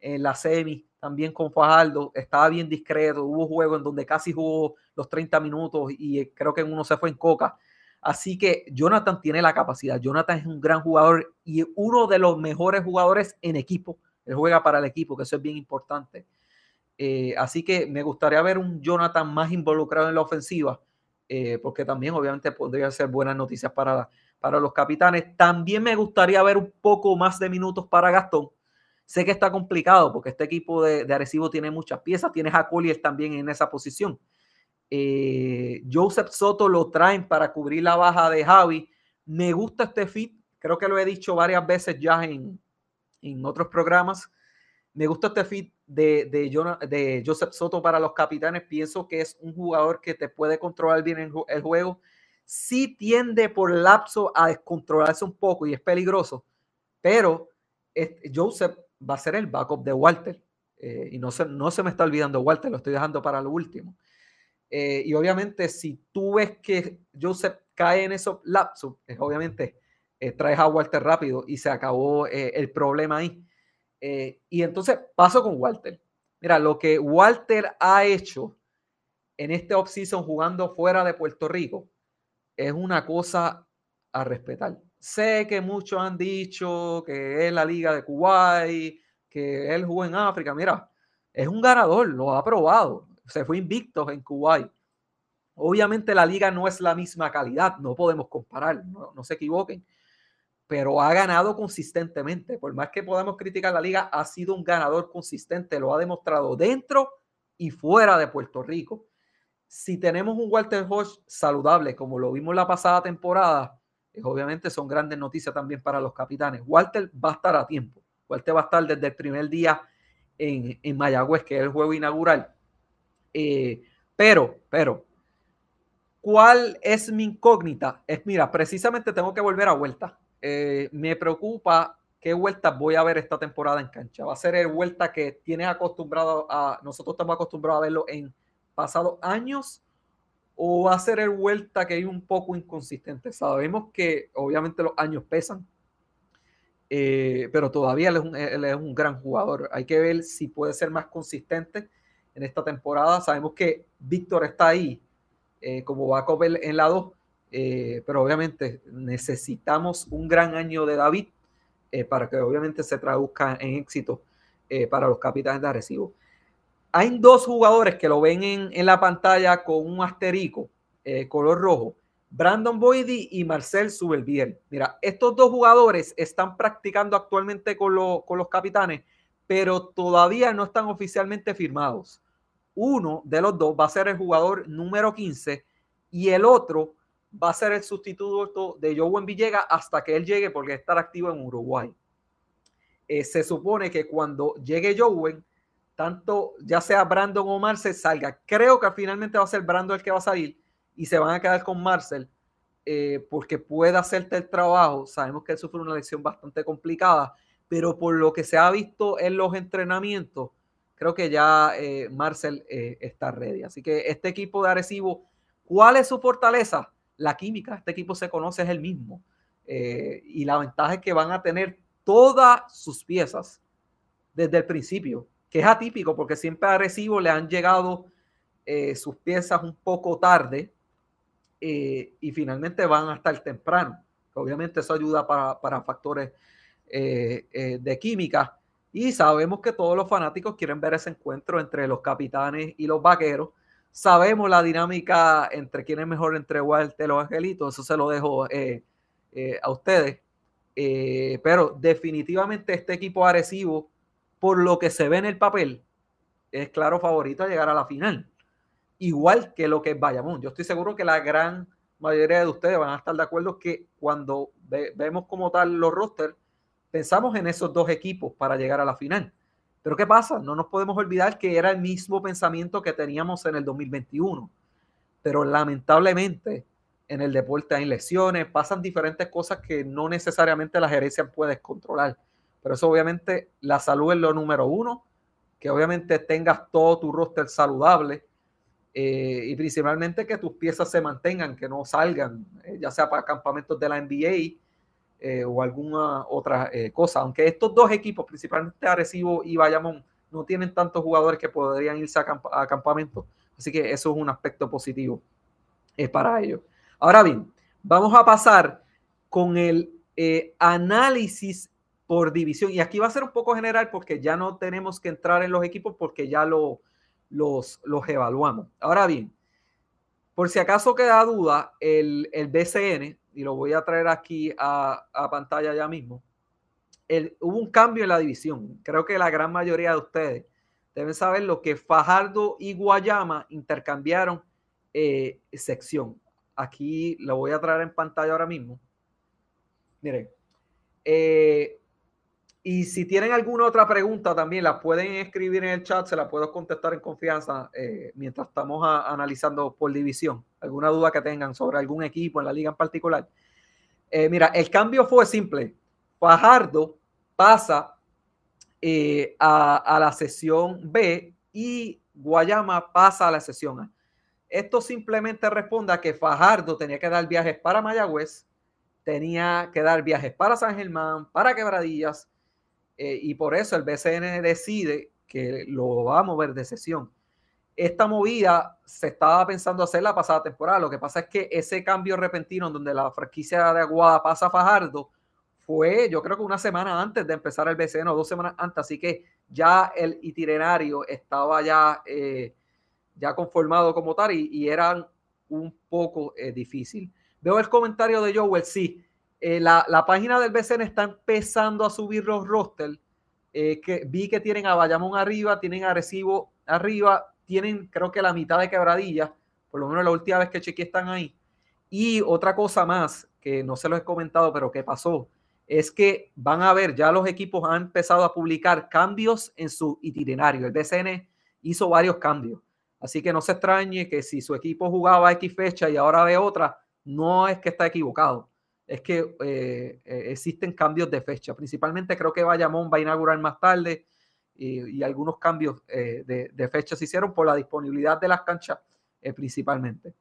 Speaker 1: en la semi, también con Fajardo, estaba bien discreto, hubo juegos en donde casi jugó los 30 minutos y eh, creo que uno se fue en coca. Así que Jonathan tiene la capacidad, Jonathan es un gran jugador y uno de los mejores jugadores en equipo, él juega para el equipo, que eso es bien importante. Eh, así que me gustaría ver un Jonathan más involucrado en la ofensiva eh, porque también obviamente podría ser buenas noticias para, para los capitanes. También me gustaría ver un poco más de minutos para Gastón. Sé que está complicado porque este equipo de, de tiene muchas piezas. Tienes a Collier también en esa posición. Eh, Joseph Soto lo traen para cubrir la baja de Javi. Me gusta este fit. Creo que lo he dicho varias veces ya en, en otros programas. Me gusta este fit de, de, Joseph Soto para los capitanes. Pienso que es un jugador que te puede controlar bien el, juego. Sí tiende por lapso a descontrolarse un poco y es peligroso, pero Joseph va a ser el backup de Walter. Eh, y no se, no se me está olvidando Walter, lo estoy dejando para lo último. Eh, y obviamente, si tú ves que Joseph cae en esos lapsos, obviamente eh, traes a Walter rápido y se acabó el problema ahí. Eh, y entonces paso con Walter. Mira, lo que Walter ha hecho en este offseason jugando fuera de Puerto Rico es una cosa a respetar. Sé que muchos han dicho que es la liga de Kuwait, que él jugó en África. Mira, es un ganador, lo ha probado. Se fue invicto en Kuwait. Obviamente la liga no es la misma calidad, no podemos comparar, no se equivoquen pero ha ganado consistentemente. Por más que podamos criticar la liga, ha sido un ganador consistente, lo ha demostrado dentro y fuera de Puerto Rico. Si tenemos un Walter Hodge saludable, como lo vimos la pasada temporada, obviamente son grandes noticias también para los capitanes. Walter va a estar a tiempo. Walter va a estar desde el primer día en, en Mayagüez, que es el juego inaugural. Eh, pero, pero, ¿cuál es mi incógnita? Es, mira, precisamente tengo que volver a vuelta eh, me preocupa qué vuelta voy a ver esta temporada en cancha. Va a ser el vuelta que tienes acostumbrado a, nosotros estamos acostumbrados a verlo en pasados años, o va a ser el vuelta que es un poco inconsistente. Sabemos que obviamente los años pesan, eh, pero todavía él es, un, es, un, gran jugador. Hay que ver si puede ser más consistente en esta temporada. Sabemos que Víctor está ahí eh, como va a comer en la 2, eh, pero obviamente necesitamos un gran año de David eh, para que obviamente se traduzca en éxito eh, para los capitanes de Arecibo. Hay dos jugadores que lo ven en, la pantalla con un asterico color rojo. Brandon Boydie y Marcel Subelbiel. Mira, estos dos jugadores están practicando actualmente con, con los capitanes, pero todavía no están oficialmente firmados. Uno de los dos va a ser el jugador número 15 y el otro va a ser el sustituto de Joe Villegas hasta que él llegue porque estar activo en Uruguay. Eh, se supone que cuando llegue Joe, tanto ya sea Brandon o Marcel salga. Creo que finalmente va a ser Brandon el que va a salir y se van a quedar con Marcel eh, porque puede hacerte el trabajo. Sabemos que él sufre una lesión bastante complicada, pero por lo que se ha visto en los entrenamientos, creo que ya eh, Marcel está ready. Así que este equipo de Arecibo, ¿cuál es su fortaleza? La química. Este equipo se conoce, es el mismo. Eh, y la ventaja es que van a tener todas sus piezas desde el principio, que es atípico porque siempre a Arecibo le han llegado sus piezas un poco tarde y finalmente van a estar temprano. Obviamente eso ayuda para factores de química y sabemos que todos los fanáticos quieren ver ese encuentro entre los capitanes y los vaqueros. Sabemos la dinámica entre quién es mejor entre Walter y los angelitos. Eso se lo dejo eh, eh, a ustedes. Eh, pero definitivamente este equipo agresivo, por lo que se ve en el papel, es claro favorito a llegar a la final. Igual que lo que es Bayamón. Yo estoy seguro que la gran mayoría de ustedes van a estar de acuerdo que cuando vemos como tal los rosters, pensamos en esos dos equipos para llegar a la final. Pero ¿qué pasa? No nos podemos olvidar que era el mismo pensamiento que teníamos en el 2021. Pero lamentablemente en el deporte hay lesiones, pasan diferentes cosas que no necesariamente la gerencia puede controlar. Pero eso obviamente la salud es lo número uno, que obviamente tengas todo tu roster saludable eh, y principalmente que tus piezas se mantengan, que no salgan, eh, ya sea para campamentos de la NBA eh, o alguna otra eh, cosa. Aunque estos dos equipos, principalmente Arecibo y Bayamón, no tienen tantos jugadores que podrían irse a, campamento. Así que eso es un aspecto positivo eh, para ellos. Ahora bien, vamos a pasar con el análisis por división. Y aquí va a ser un poco general porque ya no tenemos que entrar en los equipos porque ya lo, los, los evaluamos. Ahora bien, por si acaso queda duda, el, el BCN y lo voy a traer aquí a, pantalla ya mismo, hubo un cambio en la división. Creo que la gran mayoría de ustedes deben saber lo que Fajardo y Guayama intercambiaron eh, sección. Aquí lo voy a traer en pantalla ahora mismo. Miren. Eh, y si tienen alguna otra pregunta también la pueden escribir en el chat, se la puedo contestar en confianza eh, mientras estamos analizando por división. Alguna duda que tengan sobre algún equipo en la liga en particular. Eh, mira, el cambio fue simple. Fajardo pasa eh, a, la sesión B y Guayama pasa a la sesión A. Esto simplemente responde a que Fajardo tenía que dar viajes para Mayagüez, tenía que dar viajes para San Germán, para Quebradillas, eh, y por eso el BCN decide que lo va a mover de sesión. Esta movida se estaba pensando hacer la pasada temporada. Lo que pasa es que ese cambio repentino en donde la franquicia de Aguada pasa a Fajardo fue, yo creo que una semana antes de empezar el BCN o dos semanas antes. Así que ya el itinerario estaba ya, eh, ya conformado como tal y, eran un poco eh, difícil. Veo el comentario de Joel, sí, eh, la, página del BCN está empezando a subir los rosters. Eh, que vi que tienen a Bayamón arriba, tienen a Recibo arriba, tienen creo que la mitad de quebradilla, por lo menos la última vez que chequeé están ahí. Y otra cosa más que no se lo he comentado, pero que pasó, es que van a ver, ya los equipos han empezado a publicar cambios en su itinerario. El BCN hizo varios cambios. Así que no se extrañe que si su equipo jugaba X fecha y ahora ve otra, no es que está equivocado es que eh, eh, existen cambios de fecha. Principalmente creo que Bayamón va a inaugurar más tarde y, algunos cambios eh, de, fecha se hicieron por la disponibilidad de las canchas principalmente.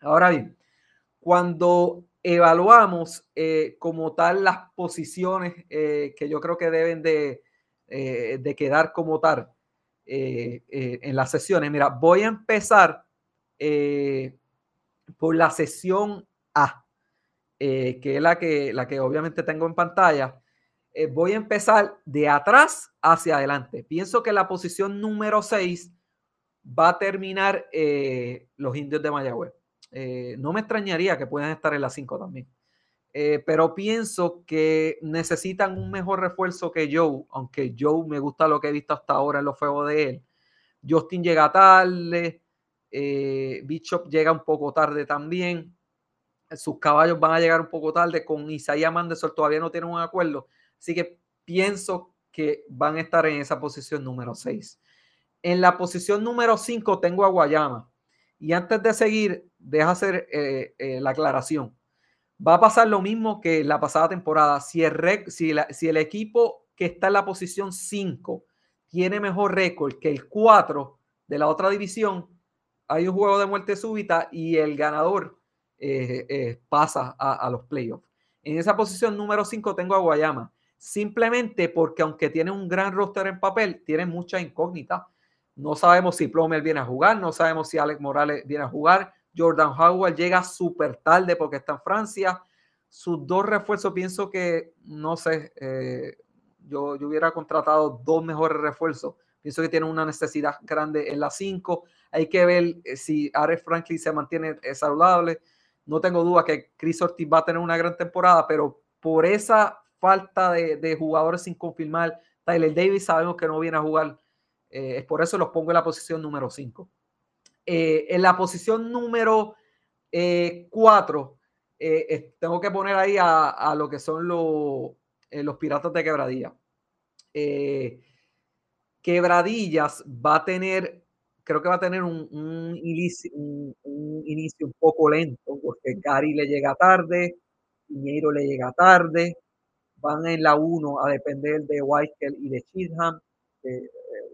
Speaker 1: Ahora bien, cuando evaluamos como tal las posiciones que yo creo que deben de, de quedar como tal en las sesiones, mira, voy a empezar por la sesión A. Eh, que es la que, la que obviamente tengo en pantalla, eh, voy a empezar de atrás hacia adelante. Pienso que la posición número 6 va a terminar eh, los indios de Mayagüez. no me extrañaría que puedan estar en la 5 también. pero pienso que necesitan un mejor refuerzo que Joe, aunque Joe me gusta lo que he visto hasta ahora en los juegos de él. Justin llega tarde, Bishop llega un poco tarde también sus caballos van a llegar un poco tarde. Con Isaías Mandesol todavía no tienen un acuerdo. Así que pienso que van a estar en esa posición número 6. En la posición número 5 tengo a Guayama. Y antes de seguir, deja hacer eh, eh, la aclaración. Va a pasar lo mismo que la pasada temporada. Si el, si, si el equipo que está en la posición 5 tiene mejor récord que el 4 de la otra división, hay un juego de muerte súbita y el ganador eh, eh, pasa a, los playoffs. En esa posición número 5 tengo a Guayama, simplemente porque aunque tiene un gran roster en papel, tiene mucha incógnita. No sabemos si Plomer viene a jugar, no sabemos si Alex Morales viene a jugar. Jordan Howard llega súper tarde porque está en Francia. Sus dos refuerzos, pienso que, no sé, eh, yo, yo hubiera contratado dos mejores refuerzos. Pienso que tiene una necesidad grande en la 5. Hay que ver eh, si Ares Franklin se mantiene saludable. No tengo duda que Chris Ortiz va a tener una gran temporada, pero por esa falta de, jugadores sin confirmar, Tyler Davis sabemos que no viene a jugar. Eh, es por eso los pongo en la posición número 5. en la posición número 4, tengo que poner ahí a, lo que son los Piratas de Quebradilla. Quebradillas va a tener, creo que va a tener un, inicio, un, inicio, un, poco lento, porque Gary le llega tarde, Piñeiro le llega tarde, van en la 1 a depender de Weikel y de Chidham. Eh,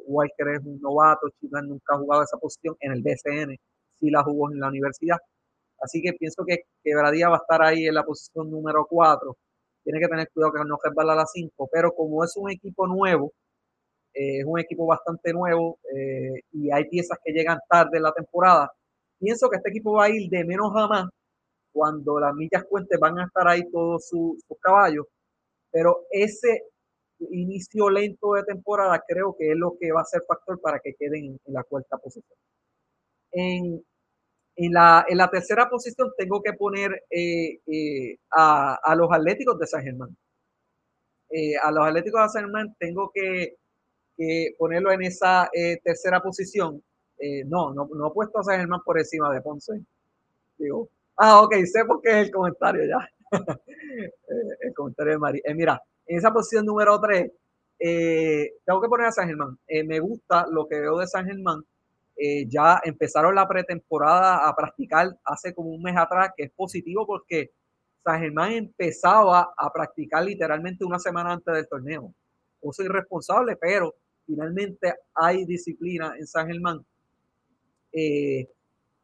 Speaker 1: es un novato, Chidham nunca ha jugado esa posición en el BCN, sí la jugó en la universidad. Así que pienso que Quebradilla va a estar ahí en la posición número 4. Tiene que tener cuidado que no resbala a la 5, pero como es un equipo nuevo, es un equipo bastante nuevo eh, y hay piezas que llegan tarde en la temporada. Pienso que este equipo va a ir de menos a más cuando las millas cuentes van a estar ahí todos sus, caballos, pero ese inicio lento de temporada creo que es lo que va a ser factor para que queden en, la cuarta posición. En, en, la, en, la, tercera posición tengo que poner eh, eh, a, a, los Atléticos de San Germán. a los Atléticos de San Germán tengo que ponerlo en esa eh, tercera posición. Eh, no, no, no he puesto a San Germán por encima de Ponce. Digo, ah, ok, sé por qué es el comentario ya. Eh, el comentario de Mari. mira, en esa posición número 3, tengo que poner a San Germán. me gusta lo que veo de San Germán. ya empezaron la pretemporada a practicar hace como un mes atrás, que es positivo porque San Germán empezaba a practicar literalmente una semana antes del torneo. O soy irresponsable, pero finalmente hay disciplina en San Germán. Eh,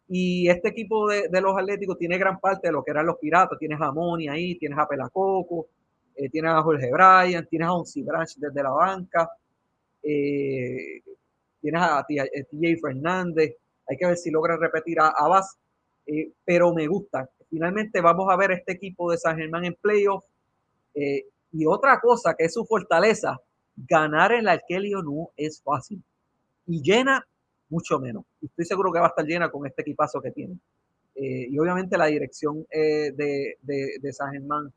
Speaker 1: y este equipo de, los Atléticos tiene gran parte de lo que eran los Piratas. Tienes a Moni ahí, tienes a Pelacoco, eh, tienes a Jorge Bryan, tienes a Onsi Branch desde la banca, eh, tienes a TJ Fernández. Hay que ver si logra repetir a, a pero me gusta. Finalmente vamos a ver este equipo de San Germán en playoff. y otra cosa que es su fortaleza, ganar en la Arkelio no es fácil. Y llena mucho menos. Estoy seguro que va a estar llena con este equipazo que tiene. Eh, y obviamente la dirección eh, de, de, San Germán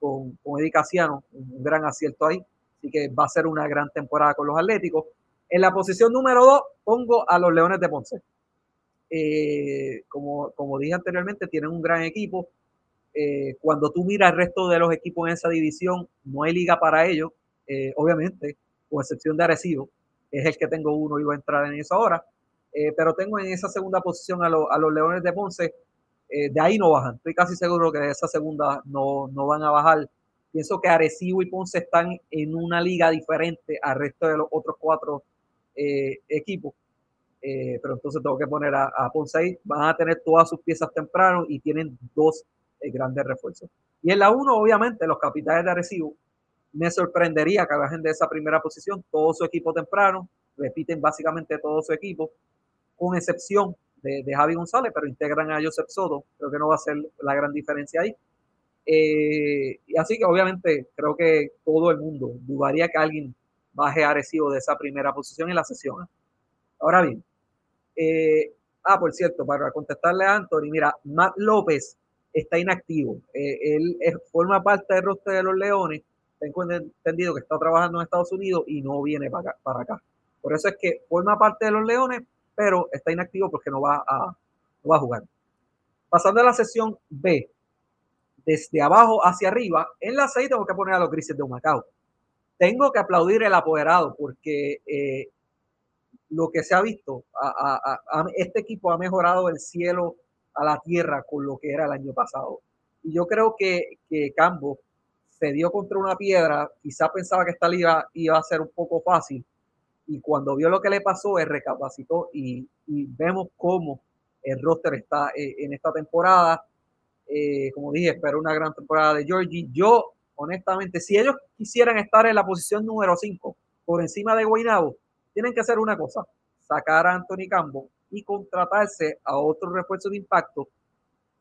Speaker 1: con, con Eddie Casiano, un gran acierto ahí. Así que va a ser una gran temporada con los Atléticos. En la posición número dos pongo a los Leones de Ponce. Eh, como, como dije anteriormente, tienen un gran equipo. cuando tú miras el resto de los equipos en esa división, no hay liga para ellos. Eh, obviamente, con excepción de Arecibo, es el que tengo uno y voy a entrar en eso ahora. Eh, pero tengo en esa segunda posición a, los Leones de Ponce. Eh, de ahí no bajan. Estoy casi seguro que de esa segunda no, no van a bajar. Pienso que Arecibo y Ponce están en una liga diferente al resto de los otros cuatro equipos. pero entonces tengo que poner a, Ponce ahí. Van a tener todas sus piezas temprano y tienen dos grandes refuerzos. Y en la uno, obviamente, los capitales de Arecibo me sorprendería que bajen de esa primera posición todo su equipo temprano, repiten básicamente todo su equipo, con excepción de, Javi González, pero integran a Joseph Soto, creo que no va a ser la gran diferencia ahí. Eh, y así que obviamente creo que todo el mundo dudaría que alguien baje Arecibo de esa primera posición en la sesión. Ahora bien, eh, ah, por cierto, para contestarle a Anthony, mira, Matt López está inactivo. Eh, él forma parte del roster de los Leones, tengo entendido que está trabajando en Estados Unidos y no viene para acá, para acá. Por eso es que forma parte de los Leones, pero está inactivo porque no va a, va a jugar. Pasando a la sesión B, desde abajo hacia arriba, en la 6 tengo que poner a los grises de Humacao. Tengo que aplaudir el apoderado porque eh, lo que se ha visto, este equipo ha mejorado el cielo a la tierra con lo que era el año pasado. Y yo creo que, que Cambo se dio contra una piedra, quizá pensaba que esta liga iba a ser un poco fácil, y cuando vio lo que le pasó, él recapacitó y, vemos cómo el roster está eh, en esta temporada. Eh, como dije, espero una gran temporada de Georgie. Yo, honestamente, si ellos quisieran estar en la posición número 5 por encima de Guaynabo, tienen que hacer una cosa, sacar a Anthony Campo y contratarse a otro refuerzo de impacto.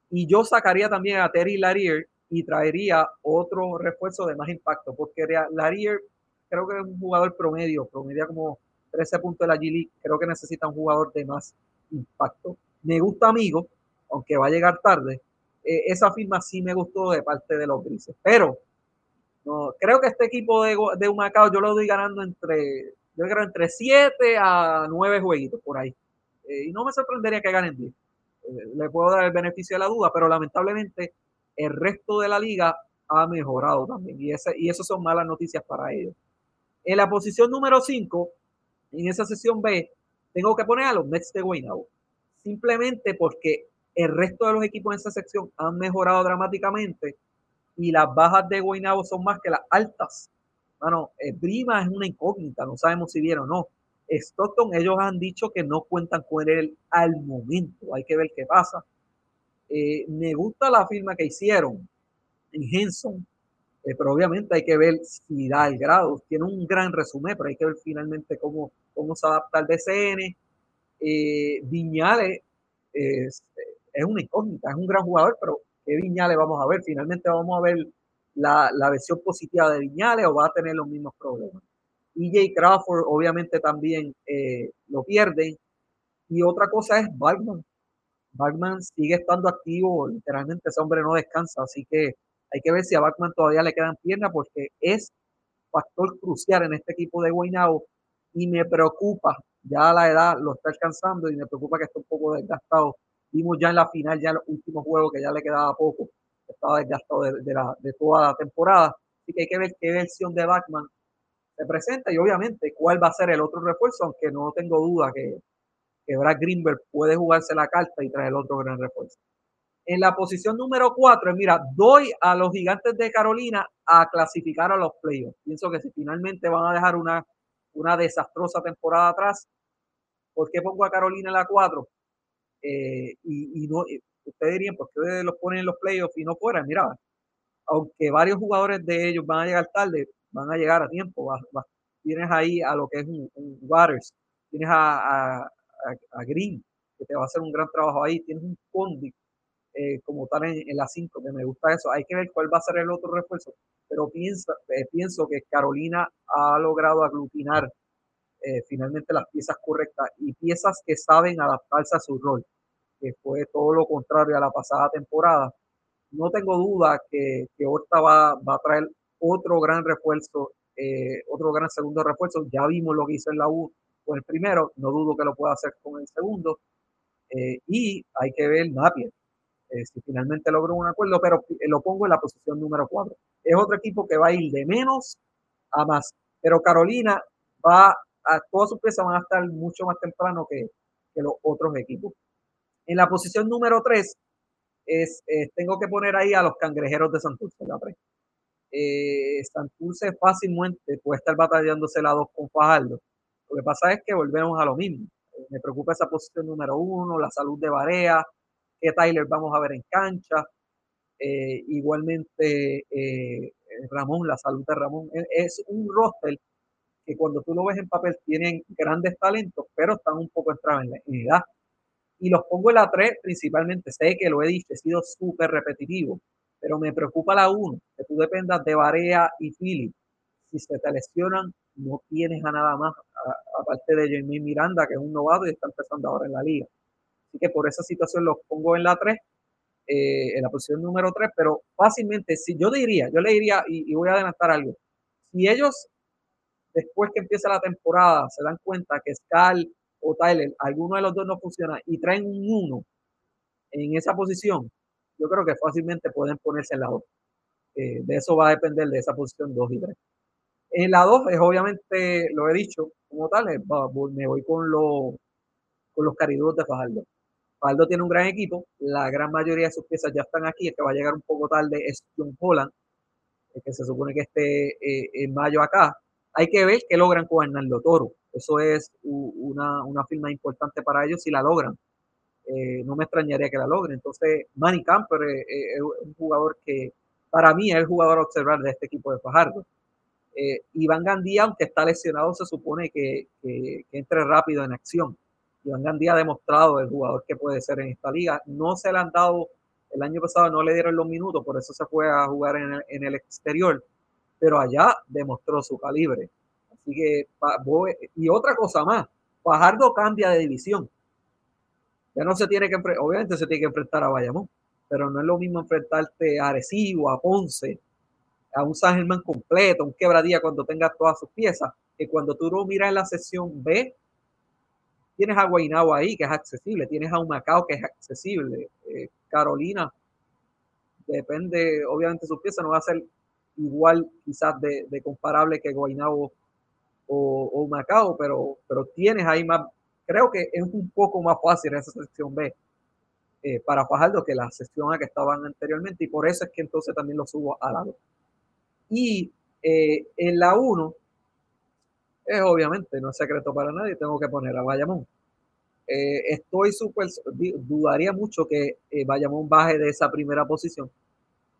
Speaker 1: Y yo sacaría también a Terry Larier y traería otro refuerzo de más impacto, porque Larier creo que es un jugador promedio, promedia como 13 puntos de la G creo que necesita un jugador de más impacto. Me gusta Amigo, aunque va a llegar tarde. Eh, esa firma sí me gustó de parte de los grises, pero no, creo que este equipo de, de Humacao yo lo doy ganando entre, yo creo entre 7 a 9 jueguitos por ahí. Eh, y no me sorprendería que ganen 10. Eh, le puedo dar el beneficio de la duda, pero lamentablemente el resto de la liga ha mejorado también. Y, ese, y eso son malas noticias para ellos. En la posición número 5, en esa sesión B, tengo que poner a los Mets de Guaynabo. Simplemente porque el resto de los equipos en esa sección han mejorado dramáticamente y las bajas de Guaynabo son más que las altas. Bueno, eh, Brima es una incógnita, no sabemos si vieron o no. Stockton, ellos han dicho que no cuentan con él al momento, hay que ver qué pasa. Eh, me gusta la firma que hicieron en Henson, eh, pero obviamente hay que ver si da el grado. Tiene un gran resumen, pero hay que ver finalmente cómo, cómo se adapta al DCN. Eh, Viñales es, una incógnita, es un gran jugador, pero ¿qué Viñales vamos a ver? Finalmente vamos a ver la, la versión positiva de Viñales o va a tener los mismos problemas. EJ Crawford obviamente también eh, lo pierden. Y otra cosa es Bagman. Bagman sigue estando activo, literalmente ese hombre no descansa, así que hay que ver si a Bachman todavía le quedan piernas porque es factor crucial en este equipo de Guaynabo y me preocupa, ya la edad lo está alcanzando y me preocupa que esté un poco desgastado. Vimos ya en la final, ya en los últimos juegos que ya le quedaba poco, estaba desgastado de, la, de toda la temporada. Así que hay que ver qué versión de Bachman se presenta y obviamente cuál va a ser el otro refuerzo, aunque no tengo duda que, que Brad Greenberg puede jugarse la carta y traer otro gran refuerzo. En la posición número 4, mira, doy a los gigantes de Carolina a clasificar a los playoffs. Pienso que si finalmente van a dejar una, una desastrosa temporada atrás, ¿por qué pongo a Carolina en la 4? Eh, y, no, ustedes dirían, ¿por qué los ponen en los playoffs y no fuera? Mira, aunque varios jugadores de ellos van a llegar tarde, van a llegar a tiempo. tienes ahí a lo que es un, Waters, tienes a, Green, que te va a hacer un gran trabajo ahí, tienes un Condi eh, como tal en, la 5, que me gusta eso. Hay que ver cuál va a ser el otro refuerzo, pero piensa, eh, pienso que Carolina ha logrado aglutinar eh, finalmente las piezas correctas y piezas que saben adaptarse a su rol, que fue todo lo contrario a la pasada temporada. No tengo duda que, que Horta va, va a traer otro gran refuerzo, otro gran segundo refuerzo. Ya vimos lo que hizo en la U con el primero, no dudo que lo pueda hacer con el segundo. y hay que ver Napier. Eh, si finalmente logro un acuerdo, pero eh, lo pongo en la posición número 4. Es otro equipo que va a ir de menos a más, pero Carolina va a, todas sus piezas van a estar mucho más temprano que, los otros equipos. En la posición número 3, es, eh, tengo que poner ahí a los cangrejeros de Santurce, la eh, Santurce fácilmente puede estar batallándose la 2 con Fajardo. Lo que pasa es que volvemos a lo mismo. me preocupa esa posición número 1, la salud de Barea, qué Tyler vamos a ver en cancha. Eh, igualmente eh, Ramón, la salud de Ramón. E, es un roster que cuando tú lo ves en papel tienen grandes talentos, pero están un poco entrados en la edad. Y los pongo en la 3 principalmente. Sé que lo he dicho, he sido súper repetitivo, pero me preocupa la 1, que tú dependas de Barea y Philly. Si se te lesionan, no tienes a nada más, aparte de Jamie Miranda, que es un novato y está empezando ahora en la liga que por esa situación los pongo en la 3, eh, en la posición número 3, pero fácilmente, si yo diría, yo le diría, y, voy a adelantar algo, si ellos después que empieza la temporada se dan cuenta que Scal o Tyler, alguno de los dos no funciona y traen un 1 en esa posición, yo creo que fácilmente pueden ponerse en la 2. Eh, de eso va a depender de esa posición 2 y 3. En la 2 es obviamente, lo he dicho, como tal, me voy con, con los cariduros de Fajardo. Faldo tiene un gran equipo, la gran mayoría de sus piezas ya están aquí, el que va a llegar un poco tarde es John Holland. que se supone que esté eh, en mayo acá. Hay que ver qué logran con Hernando Toro. Eso es una, una firma importante para ellos si la logran. Eh, no me extrañaría que la logren. Entonces, Manny Camper es un jugador que para mí es el jugador a observar de este equipo de Fajardo. Iván Gandía, aunque está lesionado, se supone que, entre rápido en acción. Iván Gandía ha demostrado el jugador que puede ser en esta liga. No se le han dado el año pasado no le dieron los minutos, por eso se fue a jugar en el, exterior, pero allá demostró su calibre. Así que, y otra cosa más, Fajardo cambia de división. Ya no se tiene que, obviamente se tiene que enfrentar a Bayamón, pero no es lo mismo enfrentarte a Arecibo, a Ponce, a un San Germán completo, un quebradía cuando tengas todas sus piezas, que cuando tú lo miras en la sesión B, tienes a Guaynabo ahí, que es accesible, tienes a un Macao, que es accesible, eh, Carolina, depende, obviamente su pieza no va a ser igual quizás de, comparable que Guaynabo o, Macao, pero, pero tienes ahí más, creo que es un poco más fácil esa sección B eh, para Fajardo que la sección A que estaban anteriormente y por eso es que entonces también lo subo a lado. Y eh, en la 1, es obviamente, no es secreto para nadie, tengo que poner a Bayamón. Eh, estoy súper, dudaría mucho que eh, Bayamón baje de esa primera posición.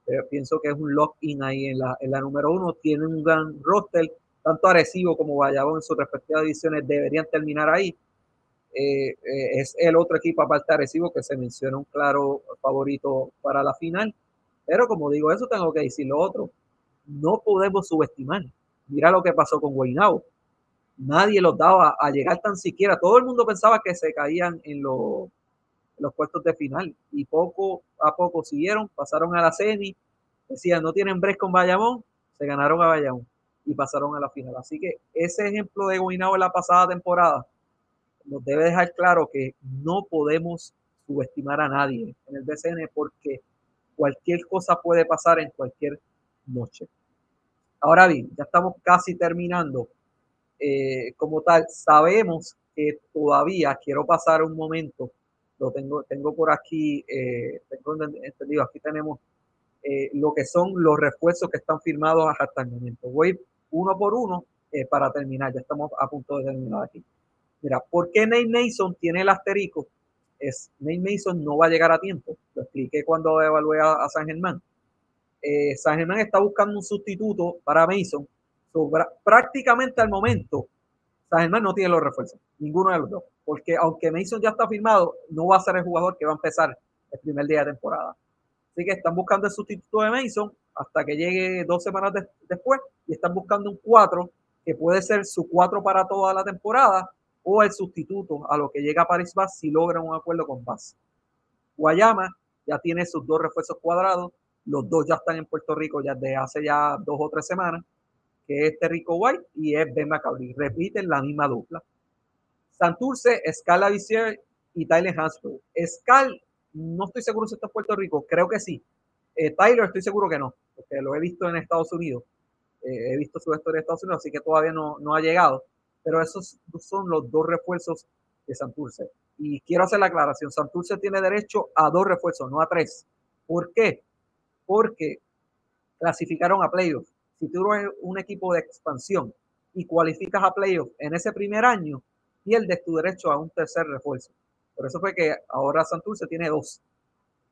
Speaker 1: Pero pienso que es un lock-in ahí en la, en la número uno. Tienen un gran roster, tanto Arecibo como Bayamón en sus respectivas divisiones deberían terminar ahí. Eh, es el otro equipo aparte Arecibo que se menciona un claro favorito para la final. Pero como digo, eso tengo que decir lo otro. No podemos subestimar. Mira lo que pasó con Guaynabo nadie los daba a llegar tan siquiera. Todo el mundo pensaba que se caían en los, los puestos de final y poco a poco siguieron, pasaron a la semi, decían no tienen break con Bayamón, se ganaron a Bayamón y pasaron a la final. Así que ese ejemplo de Guinao en la pasada temporada nos debe dejar claro que no podemos subestimar a nadie en el BCN porque cualquier cosa puede pasar en cualquier noche. Ahora bien, ya estamos casi terminando eh, como tal, sabemos que todavía quiero pasar un momento, lo tengo, tengo por aquí, eh, tengo entendido, aquí tenemos eh, lo que son los refuerzos que están firmados hasta el momento. Voy uno por uno para terminar, ya estamos a punto de terminar aquí. Mira, ¿por qué Nate Mason tiene el asterisco? Es, Nate Mason no va a llegar a tiempo. Lo expliqué cuando evalué a, a San Germán. San Germán está buscando un sustituto para Mason prácticamente al momento, San Germán no tiene los refuerzos, ninguno de los dos, porque aunque Mason ya está firmado, no va a ser el jugador que va a empezar el primer día de temporada. Así que están buscando el sustituto de Mason hasta que llegue dos semanas después y están buscando un 4 que puede ser su 4 para toda la temporada o el sustituto a lo que llega a Paris Bass si logra un acuerdo con Bass. Guayama ya tiene sus dos refuerzos cuadrados, los dos ya están en Puerto Rico ya desde hace ya dos o tres semanas que es Terrico White y es Ben McCauley. Repiten la misma dupla. Santurce, Scala Visier y Tyler Hansford. Scal, no estoy seguro si está en Puerto Rico, creo que sí. Eh, Tyler, estoy seguro que no, porque lo he visto en Estados Unidos. Eh, he visto su historia en Estados Unidos, así que todavía no, no ha llegado. Pero esos son los dos refuerzos de Santurce. Y quiero hacer la aclaración, Santurce tiene derecho a dos refuerzos, no a tres. ¿Por qué? Porque clasificaron a playoffs si tú eres un equipo de expansión y cualificas a playoffs en ese primer año, pierdes tu derecho a un tercer refuerzo. Por eso fue que ahora Santurce tiene dos.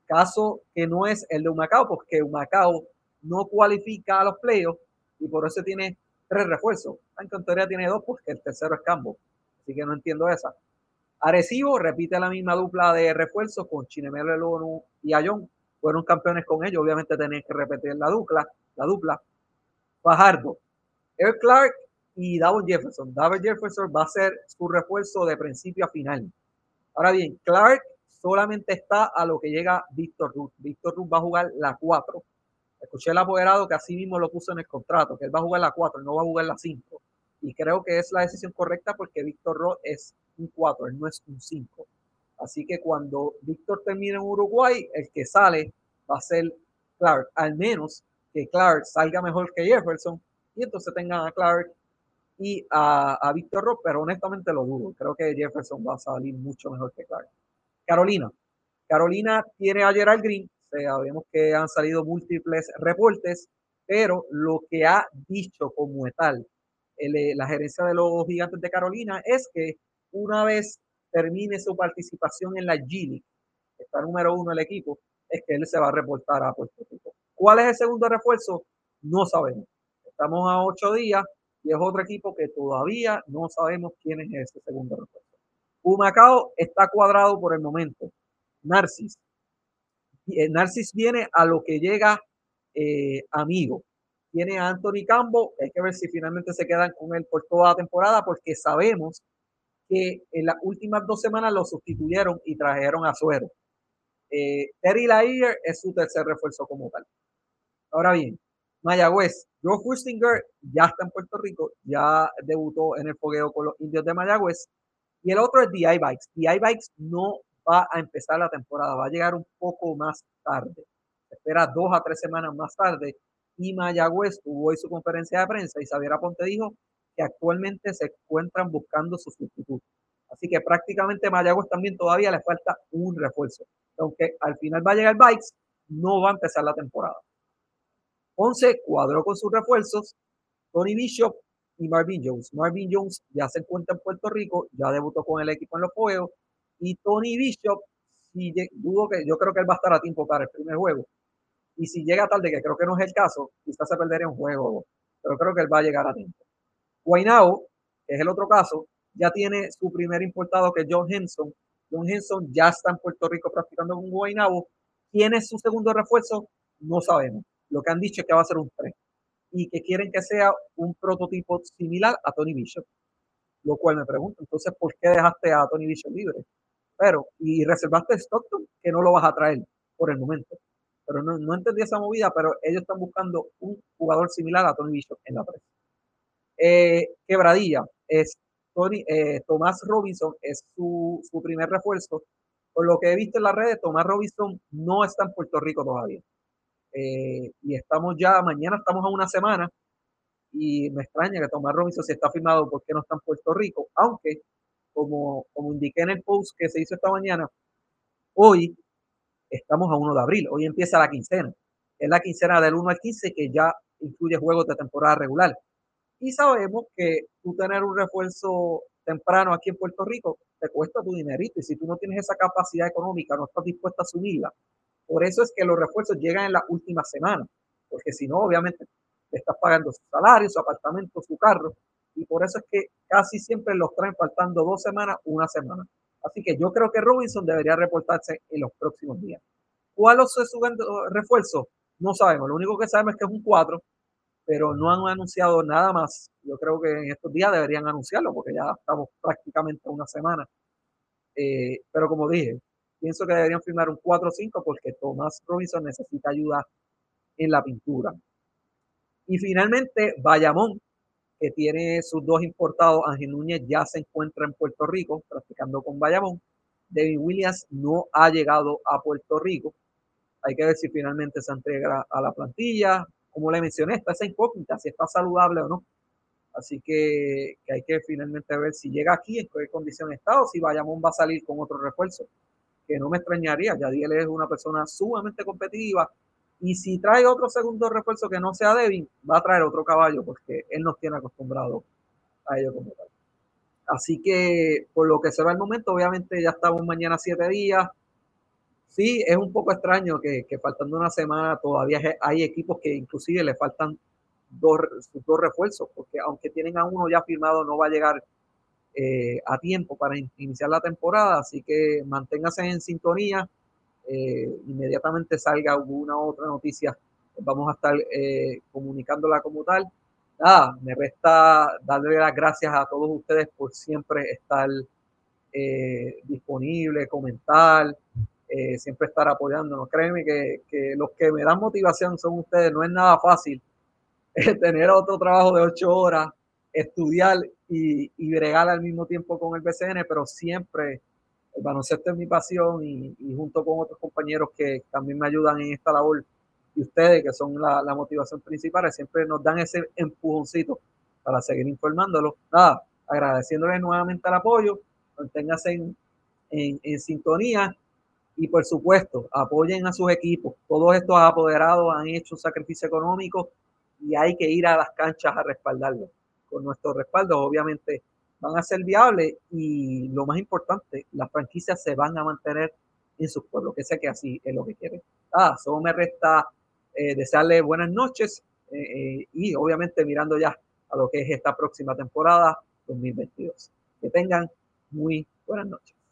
Speaker 1: Caso que no es el de Humacao, porque Humacao no cualifica a los playoffs y por eso tiene tres refuerzos. En teoría tiene dos porque el tercero es Cambo. Así que no entiendo esa. Arecibo repite la misma dupla de refuerzos con Chinemelo y Ayón. Fueron campeones con ellos, obviamente tenían que repetir la dupla, la dupla. Fajardo, Eric Clark y Davon Jefferson. Davon Jefferson va a ser su refuerzo de principio a final. Ahora bien, Clark solamente está a lo que llega Víctor Ruth. Víctor Ruth va a jugar la 4. Escuché el apoderado que así mismo lo puso en el contrato, que él va a jugar la 4, no va a jugar la 5. Y creo que es la decisión correcta porque Víctor Roth es un 4, él no es un 5. Así que cuando Víctor termine en Uruguay, el que sale va a ser Clark, al menos que Clark salga mejor que Jefferson y entonces tengan a Clark y a, Víctor Rock, pero honestamente lo dudo. Creo que Jefferson va a salir mucho mejor que Clark. Carolina. Carolina tiene a Gerald Green. Sabemos que han salido múltiples reportes pero lo que ha dicho como tal eh, la gerencia de los gigantes de Carolina es que una vez termine su participación en la G League, está número uno el equipo, es que él se va a reportar a Puerto Rico. ¿Cuál es el segundo refuerzo? No sabemos. Estamos a ocho días y es otro equipo que todavía no sabemos quién es ese segundo refuerzo. Humacao está cuadrado por el momento. Narcis. Eh, Narcis viene a lo que llega eh, amigo. Tiene a Anthony Cambo, hay que ver si finalmente se quedan con él por toda la temporada, porque sabemos que en las últimas dos semanas lo sustituyeron y trajeron a Suero. Eh, Terry Lair es su tercer refuerzo como tal. Ahora bien, Mayagüez, Joe Fustinger ya está en Puerto Rico, ya debutó en el fogueo con los indios de Mayagüez. Y el otro es DI Bikes. DI Bikes no va a empezar la temporada, va a llegar un poco más tarde. Espera dos a tres semanas más tarde. Y Mayagüez tuvo hoy su conferencia de prensa y Xavier Aponte dijo que actualmente se encuentran buscando su sustituto. Así que prácticamente Mayagüez también todavía le falta un refuerzo. Aunque al final va a llegar Bikes, no va a empezar la temporada. Ponce cuadró con sus refuerzos, Tony Bishop y Marvin Jones. Marvin Jones ya se encuentra en Puerto Rico, ya debutó con el equipo en los juegos, y Tony Bishop, dudo que yo creo que él va a estar a tiempo para el primer juego. Y si llega tarde, que creo que no es el caso, quizás se perdería un juego, pero creo que él va a llegar a tiempo. Guaynao, que es el otro caso, ya tiene su primer importado que es John Henson. John Henson ya está en Puerto Rico practicando con Guaynabo. ¿Quién es su segundo refuerzo? No sabemos. Lo que han dicho es que va a ser un 3 y que quieren que sea un prototipo similar a Tony Bishop. Lo cual me pregunto, entonces, ¿por qué dejaste a Tony Bishop libre? Pero, y reservaste Stockton, que no lo vas a traer por el momento. Pero no, no entendí esa movida, pero ellos están buscando un jugador similar a Tony Bishop en la prensa. Eh, quebradilla es Tony, eh, Tomás Robinson, es su, su primer refuerzo. Por lo que he visto en las redes, Tomás Robinson no está en Puerto Rico todavía. Eh, y estamos ya, mañana estamos a una semana y me extraña que Tomás Robinson se está firmado porque no está en Puerto Rico, aunque como, como indiqué en el post que se hizo esta mañana, hoy estamos a 1 de abril, hoy empieza la quincena, es la quincena del 1 al 15 que ya incluye juegos de temporada regular. Y sabemos que tú tener un refuerzo temprano aquí en Puerto Rico te cuesta tu dinerito y si tú no tienes esa capacidad económica, no estás dispuesta a asumirla, por eso es que los refuerzos llegan en la última semana, porque si no, obviamente, le estás pagando su salario, su apartamento, su carro, y por eso es que casi siempre los traen faltando dos semanas, una semana. Así que yo creo que Robinson debería reportarse en los próximos días. ¿Cuál es su refuerzo? No sabemos. Lo único que sabemos es que es un 4, pero no han anunciado nada más. Yo creo que en estos días deberían anunciarlo porque ya estamos prácticamente una semana. Eh, pero como dije, pienso que deberían firmar un 4-5 porque Thomas Robinson necesita ayuda en la pintura. Y finalmente, Bayamón, que tiene sus dos importados, Ángel Núñez ya se encuentra en Puerto Rico practicando con Bayamón. David Williams no ha llegado a Puerto Rico. Hay que ver si finalmente se entrega a la plantilla. Como le mencioné, está esa incógnita, si está saludable o no. Así que, que hay que finalmente ver si llega aquí, en qué condición está o si Bayamón va a salir con otro refuerzo que no me extrañaría. Yadiel es una persona sumamente competitiva. Y si trae otro segundo refuerzo que no sea Devin, va a traer otro caballo porque él nos tiene acostumbrado a ello como tal. Así que por lo que se va el momento, obviamente ya estamos mañana siete días. Sí, es un poco extraño que, que faltando una semana todavía hay equipos que inclusive le faltan dos, dos refuerzos, porque aunque tienen a uno ya firmado, no va a llegar eh, a tiempo para iniciar la temporada, así que manténgase en sintonía. Eh, inmediatamente salga alguna otra noticia, vamos a estar eh, comunicándola como tal. Nada, me resta darle las gracias a todos ustedes por siempre estar disponible, comentar, siempre estar apoyándonos. Créeme que, que, los que me dan motivación son ustedes, no es nada fácil tener otro trabajo de ocho horas estudiar y, y bregar al mismo tiempo con el BCN, pero siempre el baloncesto es mi pasión y, junto con otros compañeros que también me ayudan en esta labor y ustedes que son la, motivación principal, siempre nos dan ese empujoncito para seguir informándolo. Nada, agradeciéndoles nuevamente el apoyo, manténganse en, en, en sintonía y por supuesto apoyen a sus equipos. Todos estos apoderados han hecho un sacrificio económico y hay que ir a las canchas a respaldarlo. Con nuestros respaldos, obviamente, van a ser viables y lo más importante, las franquicias se van a mantener en sus pueblos, que sé que así es lo que quieren. Ah, solo me resta eh, desearle buenas noches eh, eh, y obviamente mirando ya a lo que es esta próxima temporada 2022. Que tengan muy buenas noches.